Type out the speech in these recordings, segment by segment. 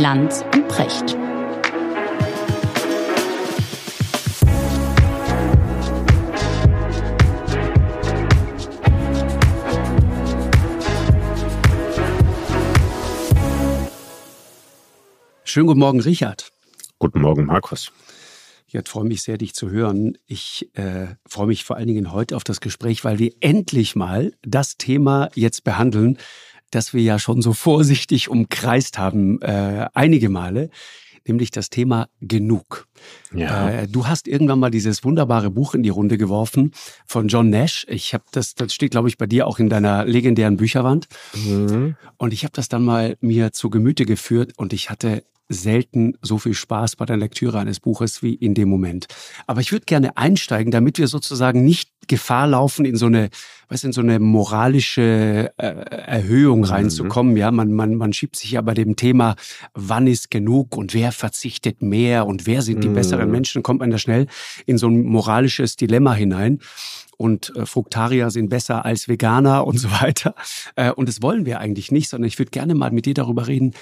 Lanz und Precht. Schönen guten Morgen, Richard. Guten Morgen, Markus. Ich freue mich sehr, dich zu hören. Ich äh, freue mich vor allen Dingen heute auf das Gespräch, weil wir endlich mal das Thema jetzt behandeln, das wir ja schon so vorsichtig umkreist haben, äh, einige Male, nämlich das Thema Genug. Ja. Äh, du hast irgendwann mal dieses wunderbare Buch in die Runde geworfen von John Nash. Ich habe das, das steht, glaube ich, bei dir auch in deiner legendären Bücherwand. Mhm. Und ich habe das dann mal mir zu Gemüte geführt und ich hatte selten so viel Spaß bei der Lektüre eines Buches wie in dem Moment. Aber ich würde gerne einsteigen, damit wir sozusagen nicht Gefahr laufen, in so eine, was in so eine moralische äh, Erhöhung mhm. reinzukommen. Mhm. Ja, man, man, man schiebt sich ja bei dem Thema, wann ist genug und wer verzichtet mehr und wer sind die mhm. besseren Menschen, kommt man da schnell in so ein moralisches Dilemma hinein und äh, Fruktarier sind besser als Veganer und so weiter. Äh, und das wollen wir eigentlich nicht, sondern ich würde gerne mal mit dir darüber reden,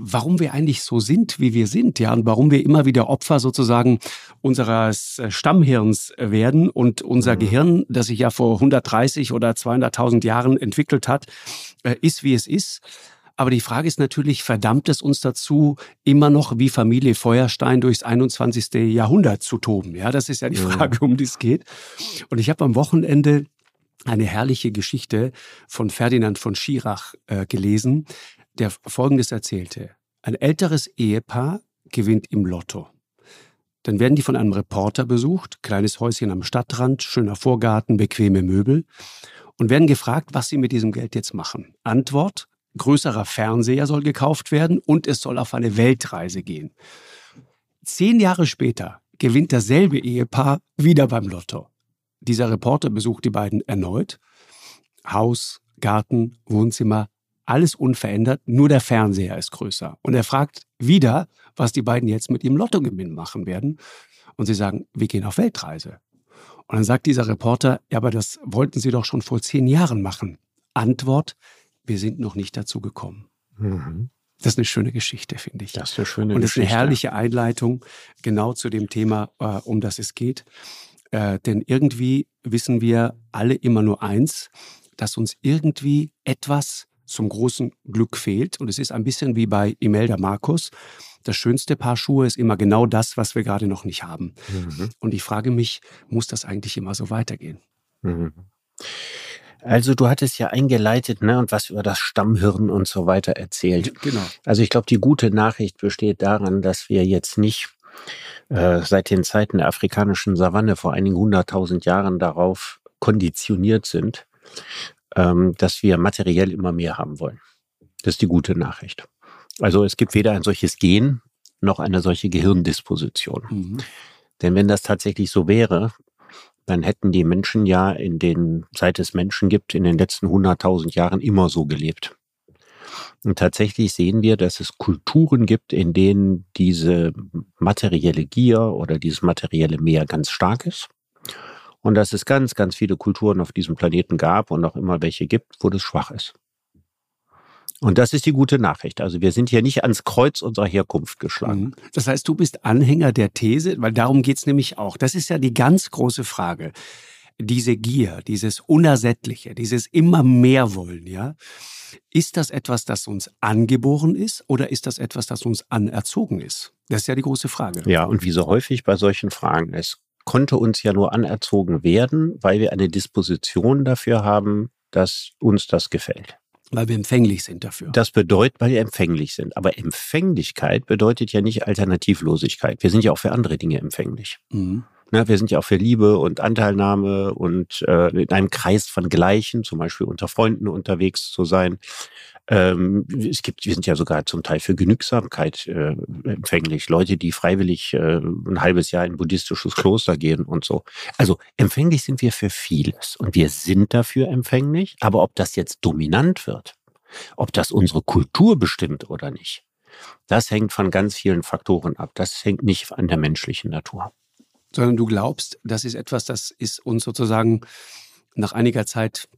warum wir eigentlich so sind, wie wir sind, ja, und warum wir immer wieder Opfer sozusagen unseres äh, Stammhirns werden und unser mhm. Gehirn, das sich ja vor 130 oder 200.000 Jahren entwickelt hat, äh, ist, wie es ist. Aber die Frage ist natürlich, verdammt es uns dazu, immer noch wie Familie Feuerstein durchs 21. Jahrhundert zu toben? Ja, das ist ja die Frage, um die es geht. Und ich habe am Wochenende eine herrliche Geschichte von Ferdinand von Schirach äh, gelesen, der Folgendes erzählte. Ein älteres Ehepaar gewinnt im Lotto. Dann werden die von einem Reporter besucht, kleines Häuschen am Stadtrand, schöner Vorgarten, bequeme Möbel und werden gefragt, was sie mit diesem Geld jetzt machen. Antwort, größerer Fernseher soll gekauft werden und es soll auf eine Weltreise gehen. Zehn Jahre später gewinnt dasselbe Ehepaar wieder beim Lotto. Dieser Reporter besucht die beiden erneut. Haus, Garten, Wohnzimmer, alles unverändert, nur der Fernseher ist größer. Und er fragt wieder, was die beiden jetzt mit ihrem Lottogewinn machen werden. Und sie sagen, wir gehen auf Weltreise. Und dann sagt dieser Reporter, ja, aber das wollten Sie doch schon vor zehn Jahren machen. Antwort, wir sind noch nicht dazu gekommen. Mhm. Das ist eine schöne Geschichte, finde ich. Das ist eine schöne Und das ist eine herrliche Einleitung genau zu dem Thema, äh, um das es geht. Äh, denn irgendwie wissen wir alle immer nur eins, dass uns irgendwie etwas zum großen Glück fehlt. Und es ist ein bisschen wie bei Imelda Markus. Das schönste Paar Schuhe ist immer genau das, was wir gerade noch nicht haben. Mhm. Und ich frage mich, muss das eigentlich immer so weitergehen? Mhm. Also du hattest ja eingeleitet ne, und was über das Stammhirn und so weiter erzählt. Genau. Also ich glaube, die gute Nachricht besteht daran, dass wir jetzt nicht äh, seit den Zeiten der afrikanischen Savanne vor einigen hunderttausend Jahren darauf konditioniert sind, ähm, dass wir materiell immer mehr haben wollen. Das ist die gute Nachricht. Also es gibt weder ein solches Gen noch eine solche Gehirndisposition. Mhm. Denn wenn das tatsächlich so wäre, dann hätten die Menschen ja in den, seit es Menschen gibt, in den letzten 100.000 Jahren immer so gelebt. Und tatsächlich sehen wir, dass es Kulturen gibt, in denen diese materielle Gier oder dieses materielle Mehr ganz stark ist und dass es ganz, ganz viele Kulturen auf diesem Planeten gab und auch immer welche gibt, wo das schwach ist. Und das ist die gute Nachricht. Also wir sind hier nicht ans Kreuz unserer Herkunft geschlagen. Mhm. Das heißt, du bist Anhänger der These, weil darum geht's nämlich auch. Das ist ja die ganz große Frage. Diese Gier, dieses Unersättliche, dieses immer mehr wollen, ja. Ist das etwas, das uns angeboren ist oder ist das etwas, das uns anerzogen ist? Das ist ja die große Frage. Ja, und wie so häufig bei solchen Fragen, es konnte uns ja nur anerzogen werden, weil wir eine Disposition dafür haben, dass uns das gefällt. Weil wir empfänglich sind dafür. Das bedeutet, weil wir empfänglich sind. Aber Empfänglichkeit bedeutet ja nicht Alternativlosigkeit. Wir sind ja auch für andere Dinge empfänglich. Mhm. Na, wir sind ja auch für Liebe und Anteilnahme und äh, in einem Kreis von Gleichen, zum Beispiel unter Freunden unterwegs zu sein. Ähm, es gibt, wir sind ja sogar zum Teil für Genügsamkeit äh, empfänglich. Leute, die freiwillig äh, ein halbes Jahr in ein buddhistisches Kloster gehen und so. Also empfänglich sind wir für vieles und wir sind dafür empfänglich. Aber ob das jetzt dominant wird, ob das unsere Kultur bestimmt oder nicht, das hängt von ganz vielen Faktoren ab. Das hängt nicht an der menschlichen Natur sondern du glaubst, das ist etwas, das ist uns sozusagen nach einiger Zeit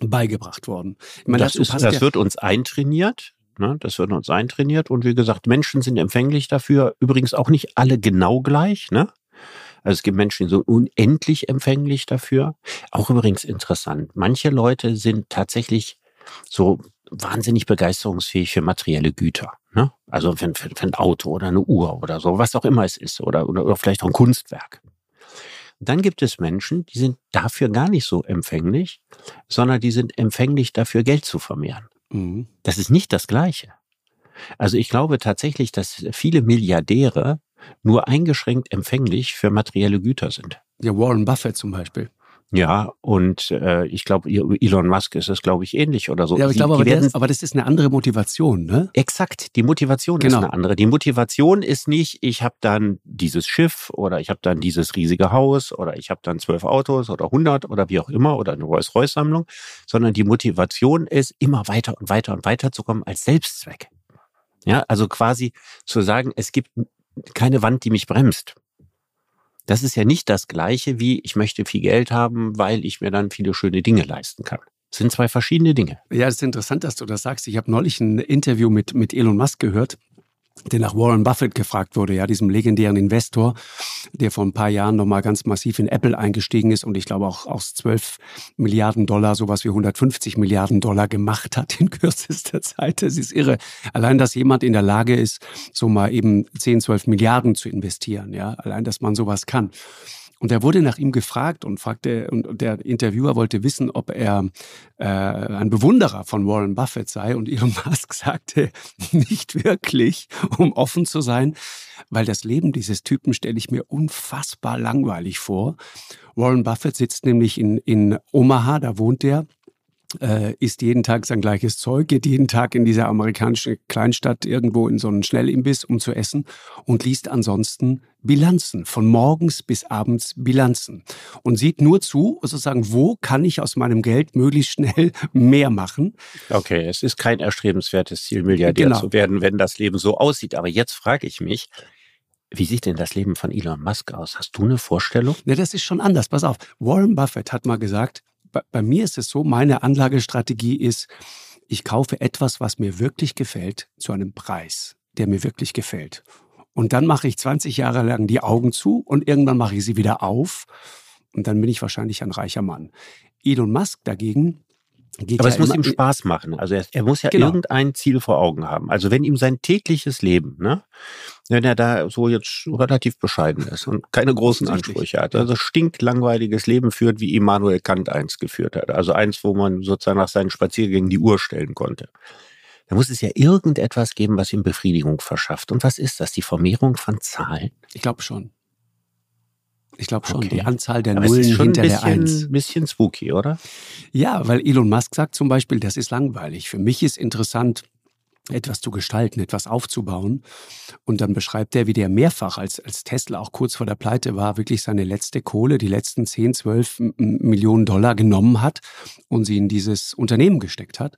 beigebracht worden. Meine, das, ist, das ja wird uns eintrainiert. Ne? Das wird uns eintrainiert. Und wie gesagt, Menschen sind empfänglich dafür. Übrigens auch nicht alle genau gleich. Ne? Also es gibt Menschen, die sind unendlich empfänglich dafür. Auch übrigens interessant. Manche Leute sind tatsächlich so wahnsinnig begeisterungsfähig für materielle Güter. Ne? Also für, für, für, ein Auto oder eine Uhr oder so, was auch immer es ist. Oder, oder, oder vielleicht auch ein Kunstwerk. Dann gibt es Menschen, die sind dafür gar nicht so empfänglich, sondern die sind empfänglich dafür, Geld zu vermehren. Mhm. Das ist nicht das Gleiche. Also ich glaube tatsächlich, dass viele Milliardäre nur eingeschränkt empfänglich für materielle Güter sind. Ja, Warren Buffett zum Beispiel. Ja, und äh, ich glaube, Elon Musk ist es, glaube ich, ähnlich oder so. Ja, aber ich glaube, aber, das, aber das ist eine andere Motivation, ne? Exakt, die Motivation genau. ist eine andere. Die Motivation ist nicht, ich habe dann dieses Schiff oder ich habe dann dieses riesige Haus oder ich habe dann zwölf Autos oder hundert oder wie auch immer oder eine Rolls-Royce-Sammlung, sondern die Motivation ist, immer weiter und weiter und weiter zu kommen als Selbstzweck. Ja, also quasi zu sagen, es gibt keine Wand, die mich bremst. Das ist ja nicht das Gleiche wie, ich möchte viel Geld haben, weil ich mir dann viele schöne Dinge leisten kann. Das sind zwei verschiedene Dinge. Ja, es ist interessant, dass du das sagst. Ich habe neulich ein Interview mit, mit Elon Musk gehört der nach Warren Buffett gefragt wurde, ja, diesem legendären Investor, der vor ein paar Jahren nochmal ganz massiv in Apple eingestiegen ist und ich glaube auch aus 12 Milliarden Dollar sowas wie 150 Milliarden Dollar gemacht hat in kürzester Zeit. Das ist irre. Allein, dass jemand in der Lage ist, so mal eben 10, 12 Milliarden zu investieren, ja, allein, dass man sowas kann. Und er wurde nach ihm gefragt und fragte, und der Interviewer wollte wissen, ob er äh, ein Bewunderer von Warren Buffett sei. Und Elon Musk sagte, nicht wirklich, um offen zu sein, weil das Leben dieses Typen stelle ich mir unfassbar langweilig vor. Warren Buffett sitzt nämlich in, in Omaha, da wohnt er äh, isst jeden Tag sein gleiches Zeug, geht jeden Tag in dieser amerikanischen Kleinstadt irgendwo in so einen Schnellimbiss, um zu essen und liest ansonsten Bilanzen, von morgens bis abends Bilanzen und sieht nur zu, sozusagen, wo kann ich aus meinem Geld möglichst schnell mehr machen. Okay, es ist kein erstrebenswertes Ziel, Milliardär genau. zu werden, wenn das Leben so aussieht. Aber jetzt frage ich mich, wie sieht denn das Leben von Elon Musk aus? Hast du eine Vorstellung? Ne, das ist schon anders. Pass auf. Warren Buffett hat mal gesagt, bei, mir ist es so, meine Anlagestrategie ist, ich kaufe etwas, was mir wirklich gefällt, zu einem Preis, der mir wirklich gefällt. Und dann mache ich 20 Jahre lang die Augen zu und irgendwann mache ich sie wieder auf. Und dann bin ich wahrscheinlich ein reicher Mann. Elon Musk dagegen Geht Aber ja es muss ihm Spaß machen. Also er, er muss ja genau. irgendein Ziel vor Augen haben. Also wenn ihm sein tägliches Leben, ne, wenn er da so jetzt relativ bescheiden ist und keine großen Ansprüche hat, also stinklangweiliges Leben führt, wie Immanuel Kant eins geführt hat. Also eins, wo man sozusagen nach seinen Spaziergängen die Uhr stellen konnte. Da muss es ja irgendetwas geben, was ihm Befriedigung verschafft. Und was ist das? Die Vermehrung von Zahlen? Ich glaube schon. Ich glaube schon, okay. die Anzahl der Aber Nullen hinter bisschen, der Eins. Ein bisschen spooky, oder? Ja, weil Elon Musk sagt zum Beispiel, das ist langweilig. Für mich ist interessant, etwas zu gestalten, etwas aufzubauen. Und dann beschreibt er, wie der mehrfach, als, als Tesla auch kurz vor der Pleite war, wirklich seine letzte Kohle, die letzten 10, 12 Millionen Dollar genommen hat und sie in dieses Unternehmen gesteckt hat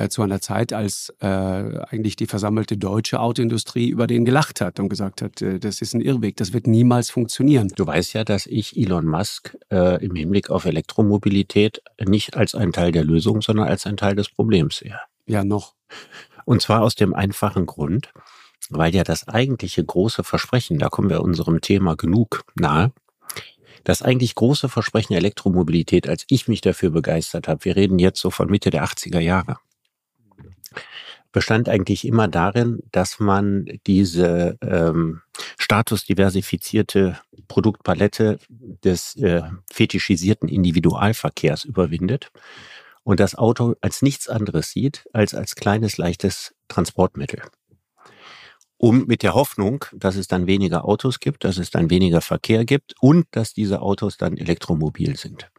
äh, zu einer Zeit, als äh, eigentlich die versammelte deutsche Autoindustrie über den gelacht hat und gesagt hat, äh, das ist ein Irrweg, das wird niemals funktionieren. Du weißt ja, dass ich Elon Musk äh, im Hinblick auf Elektromobilität nicht als ein Teil der Lösung, sondern als ein Teil des Problems sehe. Ja, noch. Und zwar aus dem einfachen Grund, weil ja das eigentliche große Versprechen, da kommen wir unserem Thema genug nahe, das eigentlich große Versprechen Elektromobilität, als ich mich dafür begeistert habe, wir reden jetzt so von Mitte der 80er Jahre, bestand eigentlich immer darin, dass man diese ähm, statusdiversifizierte Produktpalette des äh, fetischisierten Individualverkehrs überwindet und das Auto als nichts anderes sieht als als kleines, leichtes Transportmittel. Um mit der Hoffnung, dass es dann weniger Autos gibt, dass es dann weniger Verkehr gibt und dass diese Autos dann elektromobil sind.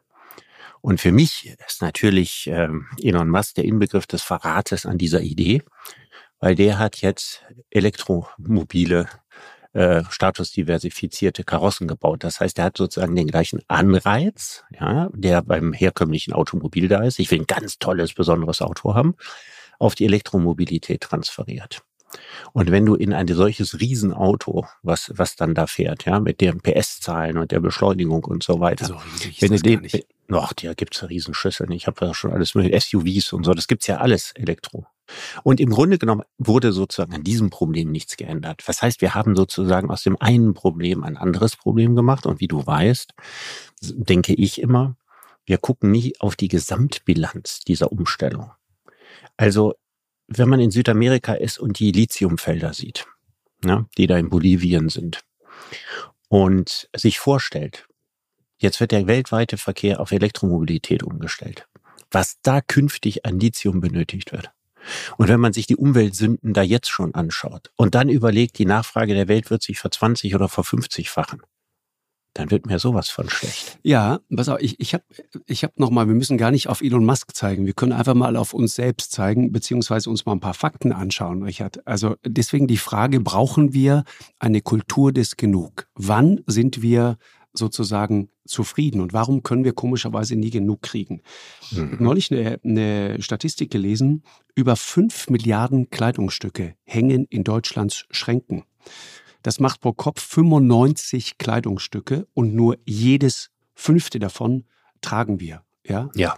Und für mich ist natürlich ähm, Elon Musk der Inbegriff des Verrates an dieser Idee, weil der hat jetzt elektromobile, äh, statusdiversifizierte Karossen gebaut. Das heißt, er hat sozusagen den gleichen Anreiz, ja, der beim herkömmlichen Automobil da ist. Ich will ein ganz tolles, besonderes Auto haben, auf die Elektromobilität transferiert. Und wenn du in ein solches Riesenauto, was, was dann da fährt, ja, mit den PS-Zahlen und der Beschleunigung und so weiter, so wenn du den, Ach, da gibt's ja Riesenschüsseln. Ich habe ja schon alles mit SUVs und so. Das gibt's ja alles Elektro. Und im Grunde genommen wurde sozusagen an diesem Problem nichts geändert. Das heißt, wir haben sozusagen aus dem einen Problem ein anderes Problem gemacht. Und wie du weißt, denke ich immer, wir gucken nie auf die Gesamtbilanz dieser Umstellung. Also, wenn man in Südamerika ist und die Lithiumfelder sieht, ne, die da in Bolivien sind, und sich vorstellt, jetzt wird der weltweite Verkehr auf Elektromobilität umgestellt, was da künftig an Lithium benötigt wird. Und wenn man sich die Umweltsünden da jetzt schon anschaut und dann überlegt, die Nachfrage der Welt wird sich ver 20 oder ver 50 fachen, dann wird mir sowas von schlecht. Ja, pass auf, ich, ich habe ich hab nochmal, wir müssen gar nicht auf Elon Musk zeigen. Wir können einfach mal auf uns selbst zeigen, beziehungsweise uns mal ein paar Fakten anschauen, Richard. Also deswegen die Frage, brauchen wir eine Kultur des Genug? Wann sind wir sozusagen zufrieden und warum können wir komischerweise nie genug kriegen? Mhm. Neulich eine, eine Statistik gelesen, über fünf Milliarden Kleidungsstücke hängen in Deutschlands Schränken. Das macht pro Kopf 95 Kleidungsstücke und nur jedes fünfte davon tragen wir. Ja. Ja.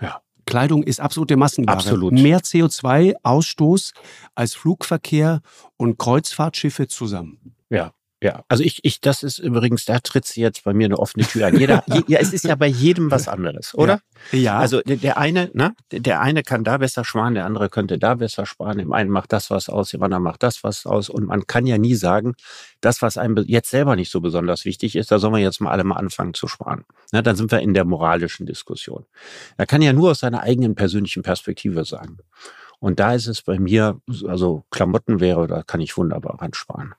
Ja. Kleidung ist absolute Massenware. Absolut. Mehr CO2-Ausstoß als Flugverkehr und Kreuzfahrtschiffe zusammen. Ja. Ja, also ich, ich, das ist übrigens, da tritt sie jetzt bei mir eine offene Tür an. Jeder, je, ja, es ist ja bei jedem was anderes, oder? Ja. ja. Also der, der eine, ne, der eine kann da besser sparen, der andere könnte da besser sparen. Dem einen macht das was aus, dem anderen macht das was aus. Und man kann ja nie sagen, das, was einem jetzt selber nicht so besonders wichtig ist, da sollen wir jetzt mal alle mal anfangen zu sparen. Ne, dann sind wir in der moralischen Diskussion. Da kann ja nur aus seiner eigenen persönlichen Perspektive sagen. Und da ist es bei mir, also Klamotten wäre, da kann ich wunderbar ran sparen.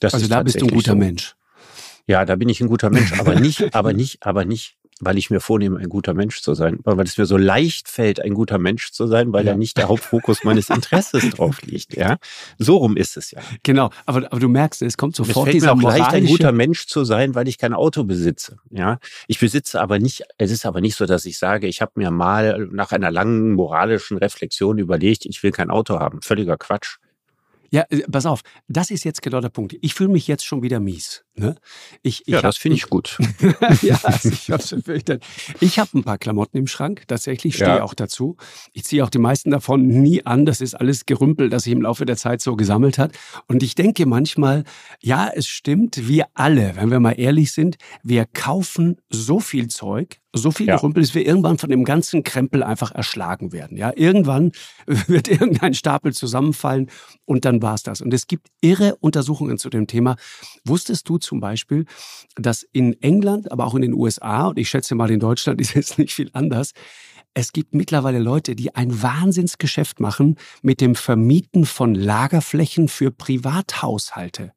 Das also da bist du ein guter so. Mensch. Ja, da bin ich ein guter Mensch, aber nicht, aber nicht, aber nicht, weil ich mir vornehme, ein guter Mensch zu sein, weil es mir so leicht fällt, ein guter Mensch zu sein, weil ja. da nicht der Hauptfokus meines Interesses drauf liegt. Ja, so rum ist es ja. Genau, aber, aber du merkst, es kommt sofort es fällt dieser mir auch leicht, ein guter Mensch zu sein, weil ich kein Auto besitze. Ja, ich besitze aber nicht. Es ist aber nicht so, dass ich sage, ich habe mir mal nach einer langen moralischen Reflexion überlegt, ich will kein Auto haben. Völliger Quatsch. Ja, äh, pass auf, das ist jetzt genau der Punkt. Ich fühle mich jetzt schon wieder mies. Ne? Ich, ich ja, das finde ich gut. ja, also ich habe Ich habe ein paar Klamotten im Schrank, tatsächlich, stehe ja. auch dazu. Ich ziehe auch die meisten davon nie an. Das ist alles Gerümpel, das sich im Laufe der Zeit so gesammelt hat. Und ich denke manchmal, ja, es stimmt, wir alle, wenn wir mal ehrlich sind, wir kaufen so viel Zeug, so viel ja. Gerümpel, dass wir irgendwann von dem ganzen Krempel einfach erschlagen werden. Ja, irgendwann wird irgendein Stapel zusammenfallen und dann war's das. Und es gibt irre Untersuchungen zu dem Thema. Wusstest du zum Beispiel, dass in England, aber auch in den USA und ich schätze mal in Deutschland ist es nicht viel anders, es gibt mittlerweile Leute, die ein Wahnsinnsgeschäft machen mit dem Vermieten von Lagerflächen für Privathaushalte.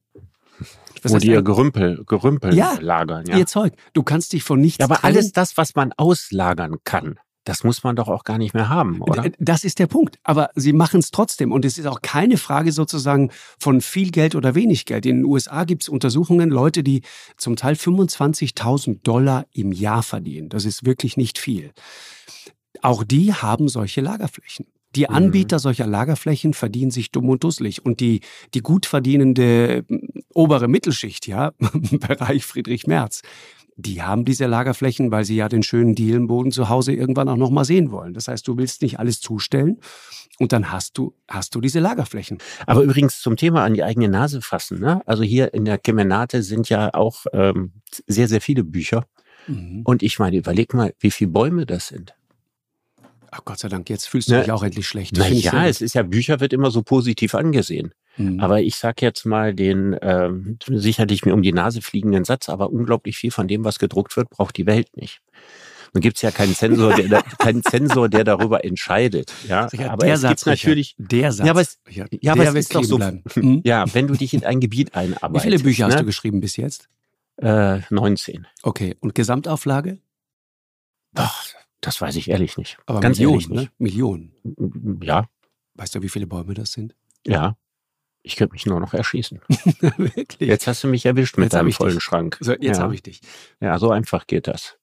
Was Wo die ihr Gerümpel, Gerümpel ja, lagern. Ja, ihr Zeug. Du kannst dich von nichts ja, Aber trennen. alles das, was man auslagern kann, das muss man doch auch gar nicht mehr haben, oder? Das ist der Punkt. Aber sie machen es trotzdem. Und es ist auch keine Frage sozusagen von viel Geld oder wenig Geld. In den USA gibt es Untersuchungen, Leute, die zum Teil 25.000 Dollar im Jahr verdienen. Das ist wirklich nicht viel. Auch die haben solche Lagerflächen. Die mhm. Anbieter mhm. solcher Lagerflächen verdienen sich dumm und dusselig. Und die, die gut verdienende obere Mittelschicht, ja, Bereich Friedrich Merz, die haben diese Lagerflächen, weil sie ja den schönen Dielenboden zu Hause irgendwann auch nochmal sehen wollen. Das heißt, du willst nicht alles zustellen und dann hast du, hast du diese Lagerflächen. Aber übrigens zum Thema an die eigene Nase fassen. Ne? Also hier in der Kemenate sind ja auch ähm, sehr, sehr viele Bücher. Mhm. Und ich meine, überleg mal, wie viele Bäume das sind. Ach Gott sei Dank, jetzt fühlst du ne, dich auch endlich schlecht. Na ja, es ist ja, Bücher wird immer so positiv angesehen. Mhm. Aber ich sag jetzt mal den ähm, sicherlich mir um die Nase fliegenden Satz, aber unglaublich viel von dem, was gedruckt wird, braucht die Welt nicht. Nun gibt es ja keinen Zensor, der, keinen Zensor, der darüber entscheidet. Ja, ja aber der es Satz, natürlich der Satz. Ja, aber es, ja, aber es ist doch so. Mhm. Ja, wenn du dich in ein Gebiet einarbeitest. Wie viele Bücher ne? hast du geschrieben bis jetzt? Äh, 19. Okay, und Gesamtauflage? Ach, das weiß ich ehrlich nicht. Aber Ganz Millionen, ehrlich nicht. Ne? Millionen. Ja. Weißt du, wie viele Bäume das sind? Ja. Ich könnte mich nur noch erschießen. Wirklich? Jetzt hast du mich erwischt mit jetzt deinem vollen dich. Schrank. So, jetzt ja. habe ich dich. Ja, so einfach geht das.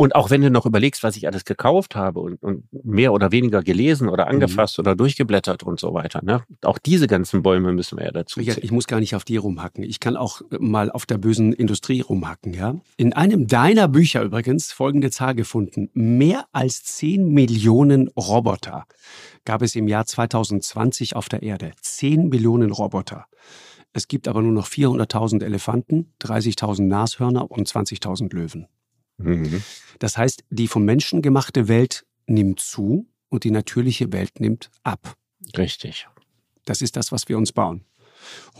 Und auch wenn du noch überlegst, was ich alles gekauft habe und, und mehr oder weniger gelesen oder mhm. angefasst mhm. oder durchgeblättert und so weiter, ne? auch diese ganzen Bäume müssen wir ja dazu ziehen. Ich muss gar nicht auf die rumhacken. Ich kann auch mal auf der bösen Industrie rumhacken. Ja? In einem deiner Bücher übrigens folgende Zahl gefunden. Mehr als 10 Millionen Roboter gab es im Jahr 2020 auf der Erde. 10 Millionen Roboter. Es gibt aber nur noch 400.000 Elefanten, 30.000 Nashörner und 20.000 Löwen. Mhm. Das heißt, die vom Menschen gemachte Welt nimmt zu und die natürliche Welt nimmt ab. Richtig. Das ist das, was wir uns bauen.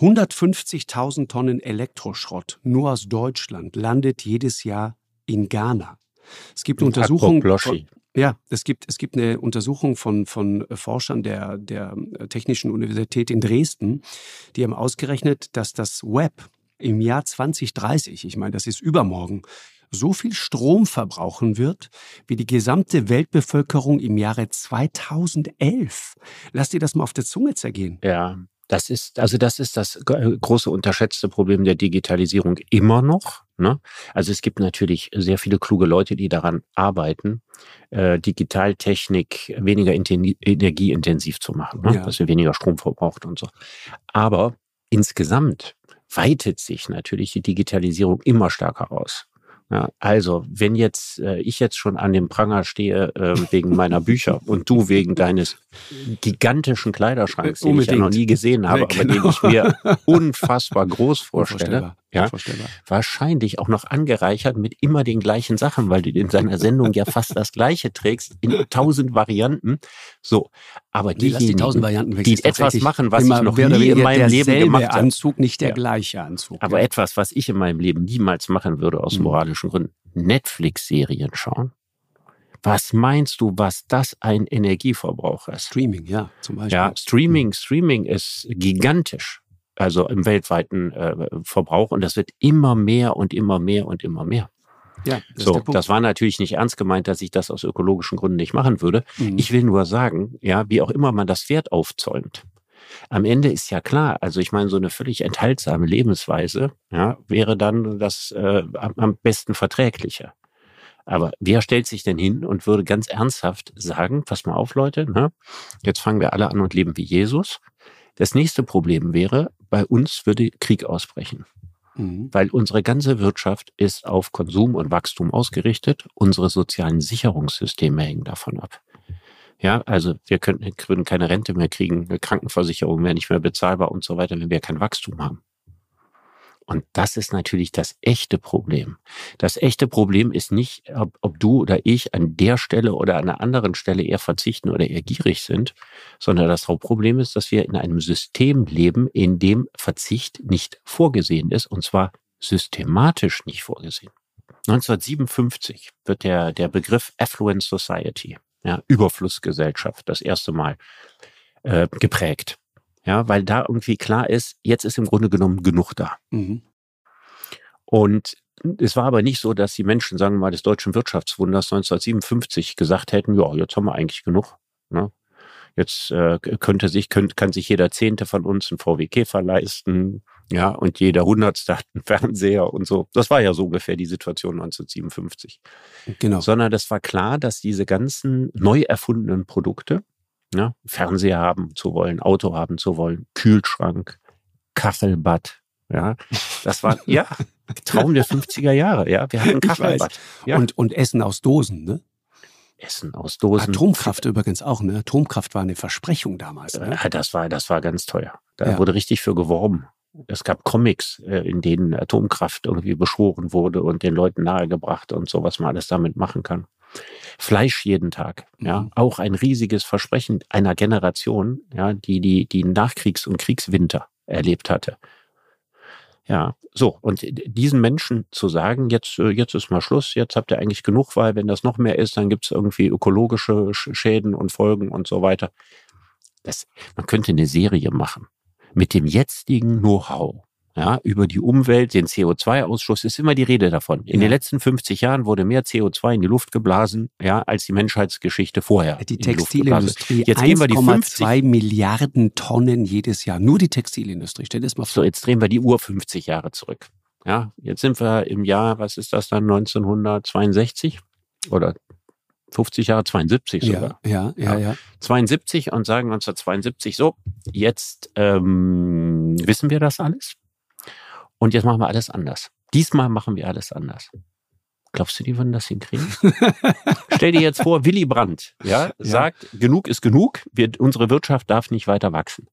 150.000 Tonnen Elektroschrott nur aus Deutschland landet jedes Jahr in Ghana. Es gibt Untersuchungen. Von, ja, es gibt, es gibt eine Untersuchung von, von Forschern der, der Technischen Universität in Dresden, die haben ausgerechnet, dass das Web im Jahr 2030, ich meine, das ist übermorgen, so viel Strom verbrauchen wird wie die gesamte Weltbevölkerung im Jahre 2011. Lass dir das mal auf der Zunge zergehen. Ja, das ist, also das ist das große unterschätzte Problem der Digitalisierung immer noch. Ne? Also es gibt natürlich sehr viele kluge Leute, die daran arbeiten, äh, Digitaltechnik weniger energieintensiv zu machen, ne? ja. dass wir weniger Strom verbraucht und so. Aber insgesamt weitet sich natürlich die Digitalisierung immer stärker aus. Ja, also, wenn jetzt äh, ich jetzt schon an dem Pranger stehe äh, wegen meiner Bücher und du wegen deines gigantischen Kleiderschranks, den Unbedingt. ich ja noch nie gesehen habe, ja, genau. aber den ich mir unfassbar groß vorstelle, ja, wahrscheinlich auch noch angereichert mit immer den gleichen Sachen, weil du in seiner Sendung ja fast das Gleiche trägst in tausend Varianten. So, aber diejenigen, die, die etwas machen, was ich noch nie in meinem Leben gemacht habe. Anzug, nicht der ja. gleiche Anzug. Aber ja. etwas, was ich in meinem Leben niemals machen würde aus mhm. moralischen Gründen. Netflix-Serien schauen. Was meinst du, was das ein Energieverbrauch ist? Streaming, ja, zum Beispiel. Ja, Streaming, mhm. Streaming ist gigantisch also im weltweiten äh, Verbrauch. Und das wird immer mehr und immer mehr und immer mehr. Ja, das so, das war natürlich nicht ernst gemeint, dass ich das aus ökologischen Gründen nicht machen würde. Mhm. Ich will nur sagen, ja, wie auch immer man das Pferd aufzäumt. Am Ende ist ja klar, also ich meine, so eine völlig enthaltsame Lebensweise, ja, wäre dann das äh, am besten verträgliche. Aber wer stellt sich denn hin und würde ganz ernsthaft sagen, pass mal auf, Leute, ne? jetzt fangen wir alle an und leben wie Jesus. Das nächste Problem wäre, bei uns würde Krieg ausbrechen. Mhm. Weil unsere ganze Wirtschaft ist auf Konsum und Wachstum ausgerichtet. Unsere sozialen Sicherungssysteme hängen davon ab. Ja, also wir könnten, würden keine Rente mehr kriegen, eine Krankenversicherung wäre nicht mehr bezahlbar und so weiter, wenn wir kein Wachstum haben. Und das ist natürlich das echte Problem. Das echte Problem ist nicht, ob, ob, du oder ich an der Stelle oder an einer anderen Stelle eher verzichten oder eher gierig sind, sondern das Hauptproblem ist, dass wir in einem System leben, in dem Verzicht nicht vorgesehen ist, und zwar systematisch nicht vorgesehen. 1957 wird der, der Begriff Affluent Society, ja, Überflussgesellschaft, das erste Mal äh, geprägt. Ja, weil da irgendwie klar ist, jetzt ist im Grunde genommen genug da. Mhm. Und es war aber nicht so, dass die Menschen, sagen wir mal, des deutschen Wirtschaftswunders 1957 gesagt hätten, ja, jetzt haben wir eigentlich genug. Ne? Jetzt äh, könnte sich, könnt, kann sich jeder Zehnte von uns einen VW Käfer leisten, ja, und jeder Hundertste hat einen Fernseher und so. Das war ja so ungefähr die Situation 1957. Genau. Sondern das war klar, dass diese ganzen neu erfundenen Produkte, Ne? Fernseher haben zu wollen, Auto haben zu wollen, Kühlschrank, Kachelbad. Ja, das war, ja, Traum der 50er Jahre. Ja, wir hatten Kachelbad. Ja. Und, und Essen aus Dosen, ne? Essen aus Dosen. Atomkraft übrigens auch, ne? Atomkraft war eine Versprechung damals. Ne? Ja, das war, das war ganz teuer. Da ja. wurde richtig für geworben. Es gab Comics, äh, in denen Atomkraft irgendwie beschworen wurde und den Leuten nahegebracht und so, was man alles damit machen kann. Fleisch jeden Tag, ja, mhm. auch ein riesiges Versprechen einer Generation, ja, die die die Nachkriegs- und Kriegswinter erlebt hatte. Ja, so und diesen Menschen zu sagen, jetzt äh, jetzt ist mal Schluss, jetzt habt ihr eigentlich genug, weil wenn das noch mehr ist, dann gibt es irgendwie ökologische Schäden und Folgen und so weiter. Das, man könnte eine Serie machen mit dem jetzigen Know-how ja, über die Umwelt, den CO2-Ausstoß, ist immer die Rede davon. In ja. den letzten 50 Jahren wurde mehr CO2 in die Luft geblasen, ja, als die Menschheitsgeschichte vorher. Die Textilindustrie, jetzt gehen wir die 50 Milliarden Tonnen jedes Jahr. Nur die Textilindustrie, stell dir das mal vor. So, jetzt drehen wir die Uhr 50 Jahre zurück. Ja, jetzt sind wir im Jahr, was ist das dann, 1962? oder 50 Jahre, 72 sogar. Ja, ja, ja, ja. 72 und sagen 1972, so, jetzt ähm, wissen wir das alles und jetzt machen wir alles anders. Diesmal machen wir alles anders. Glaubst du, die würden das hinkriegen? Stell dir jetzt vor, Willy Brandt ja, ja. sagt, genug ist genug, wir, unsere Wirtschaft darf nicht weiter wachsen.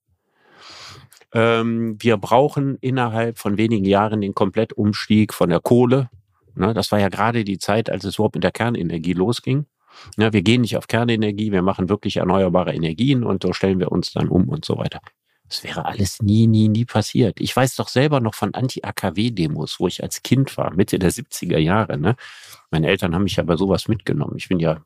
Ähm, wir brauchen innerhalb von wenigen Jahren den Komplettumstieg von der Kohle. Ne, das war ja gerade die Zeit, als es überhaupt mit der Kernenergie losging. Ja, wir gehen nicht auf Kernenergie, wir machen wirklich erneuerbare Energien und so stellen wir uns dann um und so weiter. Das wäre alles nie, nie, nie passiert. Ich weiß doch selber noch von Anti-AKW-Demos, wo ich als Kind war, Mitte der 70er Jahre. Ne? Meine Eltern haben mich ja bei sowas mitgenommen. Ich bin ja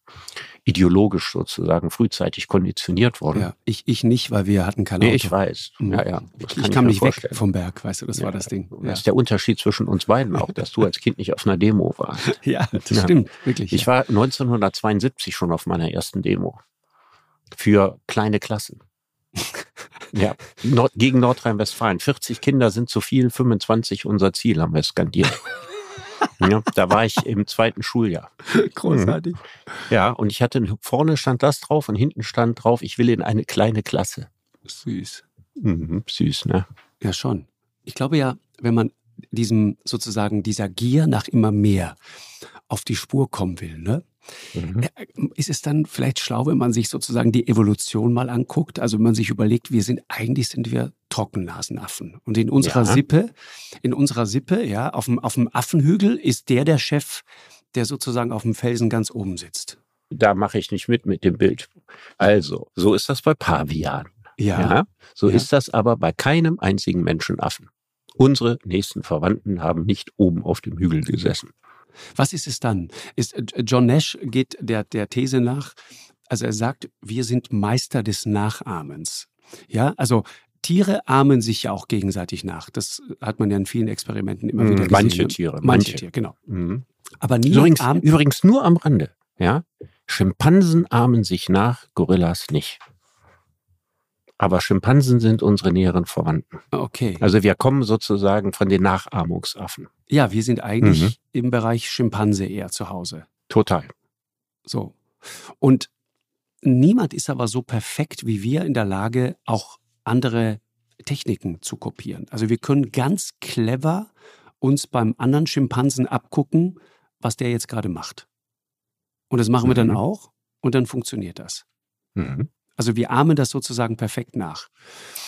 ideologisch sozusagen frühzeitig konditioniert worden. Ja, ich, ich nicht, weil wir hatten keine nee, Auto. ich weiß. Mhm. Ja, ja. ich, ich kam nicht vorstellen. weg vom Berg, weißt du, das ja, war das Ding. Das ja. ist der Unterschied zwischen uns beiden auch, dass du als Kind nicht auf einer Demo warst. ja, das ja. stimmt, wirklich. Ich war 1972 schon auf meiner ersten Demo. Für kleine Klassen. Ja, Nord gegen Nordrhein-Westfalen. 40 Kinder sind zu viel, 25 unser Ziel, haben wir skandiert. ja, da war ich im zweiten Schuljahr. Großartig. Ja, und ich hatte vorne stand das drauf und hinten stand drauf, ich will in eine kleine Klasse. Süß. Mhm, süß, ne? Ja, schon. Ich glaube ja, wenn man diesem sozusagen dieser Gier nach immer mehr auf die Spur kommen will, ne? Mhm. Äh, ist es dann vielleicht schlau, wenn man sich sozusagen die Evolution mal anguckt? Also wenn man sich überlegt, wir sind eigentlich sind wir Trockennasenaffen. Und in unserer ja. Sippe, in unserer Sippe, ja, auf dem, auf dem Affenhügel ist der der Chef, der sozusagen auf dem Felsen ganz oben sitzt. Da mache ich nicht mit mit dem Bild. Also, so ist das bei Pavianen. Ja. ja so ja. ist das aber bei keinem einzigen Menschenaffen. Unsere nächsten Verwandten haben nicht oben auf dem Hügel gesessen. Was ist es dann? Ist, äh, John Nash geht der, der These nach, also er sagt, wir sind Meister des Nachahmens. Ja, also Tiere ahmen sich ja auch gegenseitig nach. Das hat man ja in vielen Experimenten immer wieder gesehen. Manche Tiere. Manche, manche. Tiere, genau. Mhm. Aber nie übrigens, übrigens nur am Rande. Ja, Schimpansen ahmen sich nach, Gorillas nicht. Aber Schimpansen sind unsere näheren Verwandten. Okay. Also wir kommen sozusagen von den Nachahmungsaffen. Ja, wir sind eigentlich mhm. im Bereich Schimpanse eher zu Hause. Total. So. Und niemand ist aber so perfekt wie wir in der Lage, auch andere Techniken zu kopieren. Also wir können ganz clever uns beim anderen Schimpansen abgucken, was der jetzt gerade macht. Und das machen mhm. wir dann mhm. auch und dann funktioniert das. Mhm. Also wir ahmen das sozusagen perfekt nach.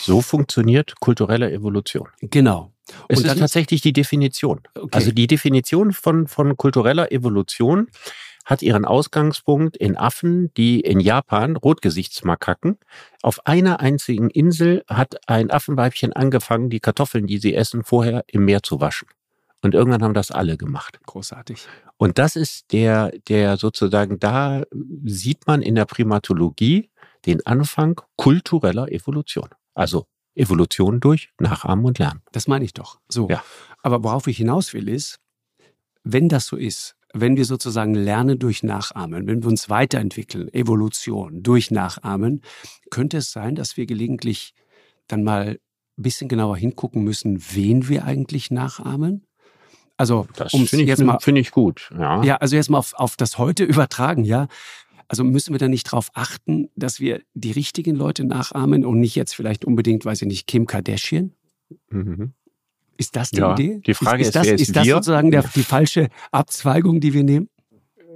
So funktioniert kulturelle Evolution. Genau. Es Und ist tatsächlich die Definition. Okay. Also die Definition von, von kultureller Evolution hat ihren Ausgangspunkt in Affen, die in Japan, Rotgesichtsmakaken, auf einer einzigen Insel hat ein Affenweibchen angefangen, die Kartoffeln, die sie essen, vorher im Meer zu waschen. Und irgendwann haben das alle gemacht. Großartig. Und das ist der, der sozusagen, da sieht man in der Primatologie den Anfang kultureller Evolution. Also Evolution durch Nachahmen und Lernen. Das meine ich doch. So. Ja. Aber worauf ich hinaus will, ist, wenn das so ist, wenn wir sozusagen lernen durch Nachahmen, wenn wir uns weiterentwickeln, Evolution durch Nachahmen, könnte es sein, dass wir gelegentlich dann mal ein bisschen genauer hingucken müssen, wen wir eigentlich nachahmen? Also, das finde ich, find ich gut. Ja. ja, also jetzt mal auf, auf das heute übertragen, ja. Also müssen wir da nicht darauf achten, dass wir die richtigen Leute nachahmen und nicht jetzt vielleicht unbedingt, weiß ich nicht, Kim Kardashian? Mhm. Ist das die ja, Idee? Die Frage ist, ist, ist das, ist das sozusagen der, die falsche Abzweigung, die wir nehmen?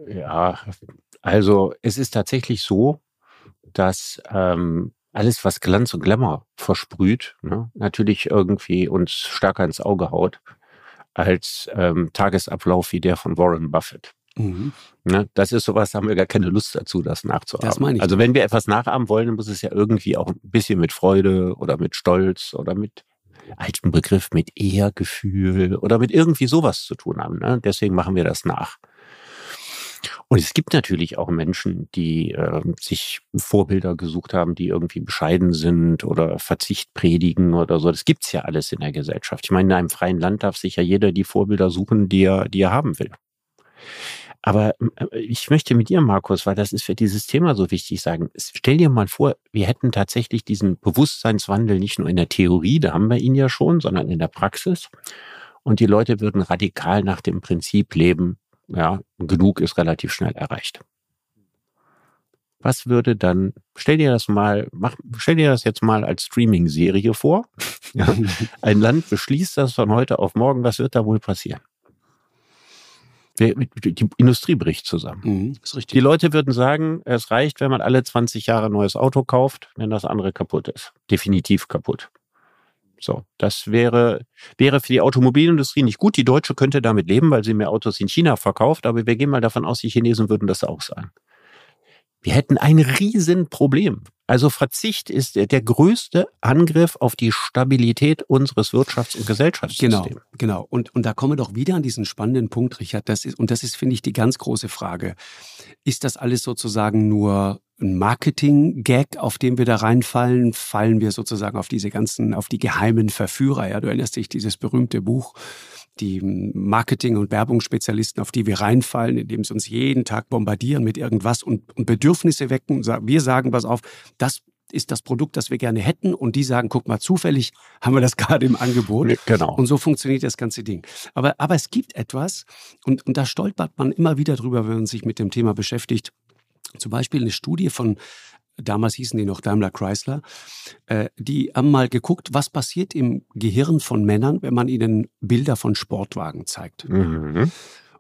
Ja, also es ist tatsächlich so, dass ähm, alles, was Glanz und Glamour versprüht, ne, natürlich irgendwie uns stärker ins Auge haut als ähm, Tagesablauf wie der von Warren Buffett. Mhm. Ne, das ist sowas, haben wir gar keine Lust dazu, das nachzuahmen. Das meine ich. Also wenn wir etwas nachahmen wollen, dann muss es ja irgendwie auch ein bisschen mit Freude oder mit Stolz oder mit alten Begriff, mit Ehrgefühl oder mit irgendwie sowas zu tun haben. Ne? Deswegen machen wir das nach. Und es gibt natürlich auch Menschen, die äh, sich Vorbilder gesucht haben, die irgendwie bescheiden sind oder Verzicht predigen oder so. Das gibt's ja alles in der Gesellschaft. Ich meine, in einem freien Land darf sich ja jeder die Vorbilder suchen, die er, die er haben will. Aber äh, ich möchte mit dir, Markus, weil das ist für dieses Thema so wichtig, sagen, stell dir mal vor, wir hätten tatsächlich diesen Bewusstseinswandel nicht nur in der Theorie, da haben wir ihn ja schon, sondern in der Praxis. Und die Leute würden radikal nach dem Prinzip leben, Ja, genug ist relativ schnell erreicht. Was würde dann, stell dir das mal, mach, stell dir das jetzt mal als Streaming-Serie vor. Ein Land beschließt das von heute auf morgen. Was wird da wohl passieren? Die Industrie bricht zusammen. Mhm, die Leute würden sagen, es reicht, wenn man alle 20 Jahre ein neues Auto kauft, wenn das andere kaputt ist. Definitiv kaputt. So, das wäre, wäre für die Automobilindustrie nicht gut. Die Deutsche könnte damit leben, weil sie mehr Autos in China verkauft, aber wir gehen mal davon aus, die Chinesen würden das auch sagen. Wir hätten ein Riesenproblem. Also Verzicht ist der, größte Angriff auf die Stabilität unseres Wirtschafts- und Gesellschaftssystems. Genau, genau. Und, und da kommen wir doch wieder an diesen spannenden Punkt, Richard. Das ist, und das ist, finde ich, die ganz große Frage. Ist das alles sozusagen nur ein Marketing-Gag, auf dem wir da reinfallen? Fallen wir sozusagen auf diese ganzen, auf die geheimen Verführer? Ja, du erinnerst dich, dieses berühmte Buch die Marketing- und Werbungsspezialisten, auf die wir reinfallen, indem sie uns jeden Tag bombardieren mit irgendwas und, und Bedürfnisse wecken. Wir sagen, pass auf, das ist das Produkt, das wir gerne hätten und die sagen, guck mal, zufällig haben wir das gerade im Angebot. Genau. Und so funktioniert das ganze Ding. Aber, aber es gibt etwas und, und da stolpert man immer wieder drüber, wenn man sich mit dem Thema beschäftigt. Zum Beispiel eine Studie von damals hießen die noch Daimler Chrysler, äh, die haben mal geguckt, was passiert im Gehirn von Männern, wenn man ihnen Bilder von Sportwagen zeigt. Mhm.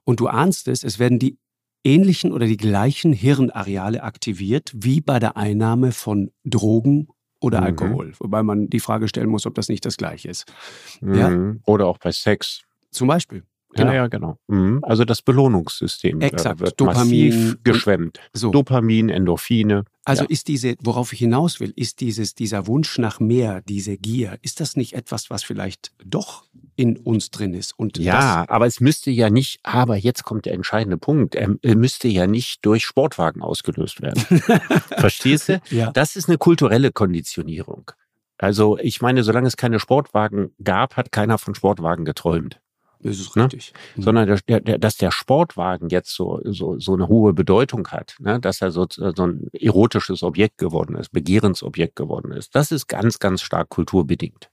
Und du ahnst es, es werden die ähnlichen oder die gleichen Hirnareale aktiviert wie bei der Einnahme von Drogen oder mhm. Alkohol. Wobei man die Frage stellen muss, ob das nicht das gleiche ist. Mhm. Ja? Oder auch bei Sex. Zum Beispiel. Genau. Ja, ja, genau. Mhm. Also das Belohnungssystem äh, Exakt. wird Dopamin geschwemmt. So. Dopamin, Endorphine. Also ja. ist diese, worauf ich hinaus will, ist dieses, dieser Wunsch nach mehr, diese Gier, ist das nicht etwas, was vielleicht doch in uns drin ist? Und ja, aber es müsste ja nicht, aber jetzt kommt der entscheidende Punkt, er müsste ja nicht durch Sportwagen ausgelöst werden. Verstehst du? Ja. Das ist eine kulturelle Konditionierung. Also ich meine, solange es keine Sportwagen gab, hat keiner von Sportwagen geträumt. Das ist ne? richtig. Ne? Sondern der, der, dass der Sportwagen jetzt so, so, so eine hohe Bedeutung hat, ne? dass er so, so ein erotisches Objekt geworden ist, Begehrensobjekt geworden ist. Das ist ganz, ganz stark kulturbedingt.